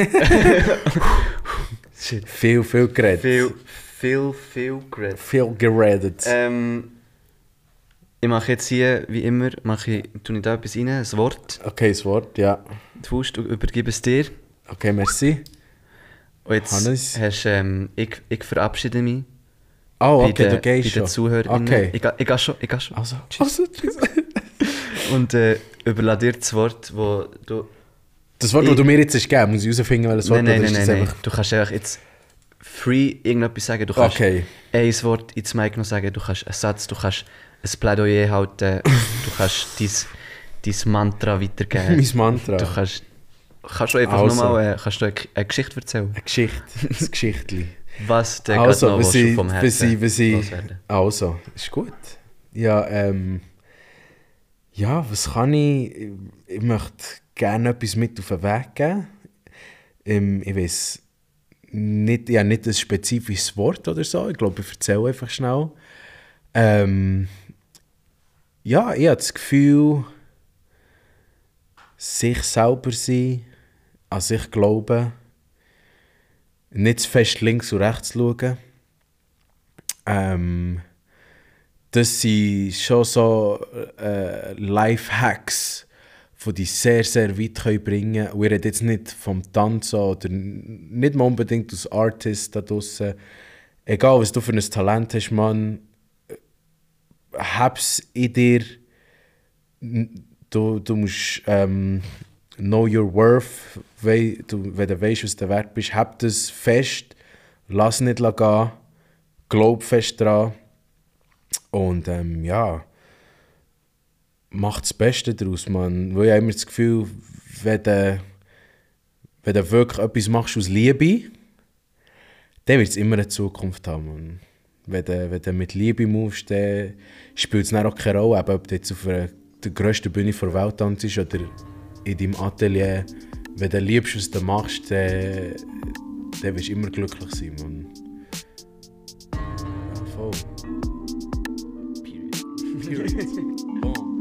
S3: Viel, viel geredet.
S2: Viel, viel, viel geredet.
S3: Viel geredet.
S2: Ähm, ich mache jetzt hier, wie immer, mache ich, tue ich da etwas rein, ein Wort,
S3: Okay, das Wort, ja.
S2: Faust, und übergebe es dir.
S3: Okay, merci.
S2: Und jetzt
S3: Hannes.
S2: hast ähm, ich, ich verabschiede mich
S3: Oh, okay,
S2: den,
S3: du gehst schon.
S2: Zuhörern.
S3: Okay.
S2: Ich, ich gehe schon, ich gehe schon.
S3: Also, also tschüss.
S2: Und äh, überlasse dir das Wort, wo du...
S3: Das Wort,
S2: Ich-
S3: das du mir jetzt hast gegeben, muss ich herausfinden, welches Wort
S2: Nein, nein, nein,
S3: ist
S2: nein, nein. Du kannst einfach jetzt free irgendetwas sagen. Du kannst
S3: Okay.
S2: ein Wort ins Mic noch sagen, du kannst einen Satz, du kannst ein Plädoyer halten, du kannst dein, dein Mantra weitergeben.
S3: Mein Mantra.
S2: Du kannst, kannst du einfach
S3: Also.
S2: nochmal äh, kannst du eine, eine Geschichte erzählen,
S3: Eine Geschichte, ein Geschichtli.
S2: was der
S3: Also,
S2: noch
S3: was ich,
S2: vom
S3: was
S2: Herzen
S3: ich, was ich, also, ist gut. Ja, ähm, ja, was kann ich, ich, ich möchte gerne etwas mit auf den Weg geben. Ähm, ich weiß nicht, ja, nicht ein spezifisches Wort oder so, ich glaube, ich erzähle einfach schnell. Ähm, ja, ich habe das Gefühl, sich selber sein, an sich glauben, nicht zu fest links und rechts schauen. Ähm, das sind schon so äh, Lifehacks, die dich sehr, sehr weit können bringen können. Und ich rede jetzt nicht vom Tanzen oder nicht mal unbedingt als Artist da draussen. Egal, was du für ein Talent hast, man, hab's in dir. Du, du musst ähm, know your worth, wei, du, wenn du weißt, was du wert bist, hab das fest, lass nicht gehen, glaub fest dran und ähm, ja, mach das Beste daraus, man. Weil ich habe immer das Gefühl, wenn du, wenn du wirklich etwas machst aus Liebe, dann wird es immer eine Zukunft haben, man. Wenn du, wenn du mit Liebe movest, dann spielt es dann auch keine Rolle, ob du jetzt auf einer, der grössten Bühne der Welt tanzt oder in deinem Atelier. Wenn du liebst, was du machst, dann, dann wirst du immer glücklich sein, man. Ja, voll.
S2: Period.
S3: Boom.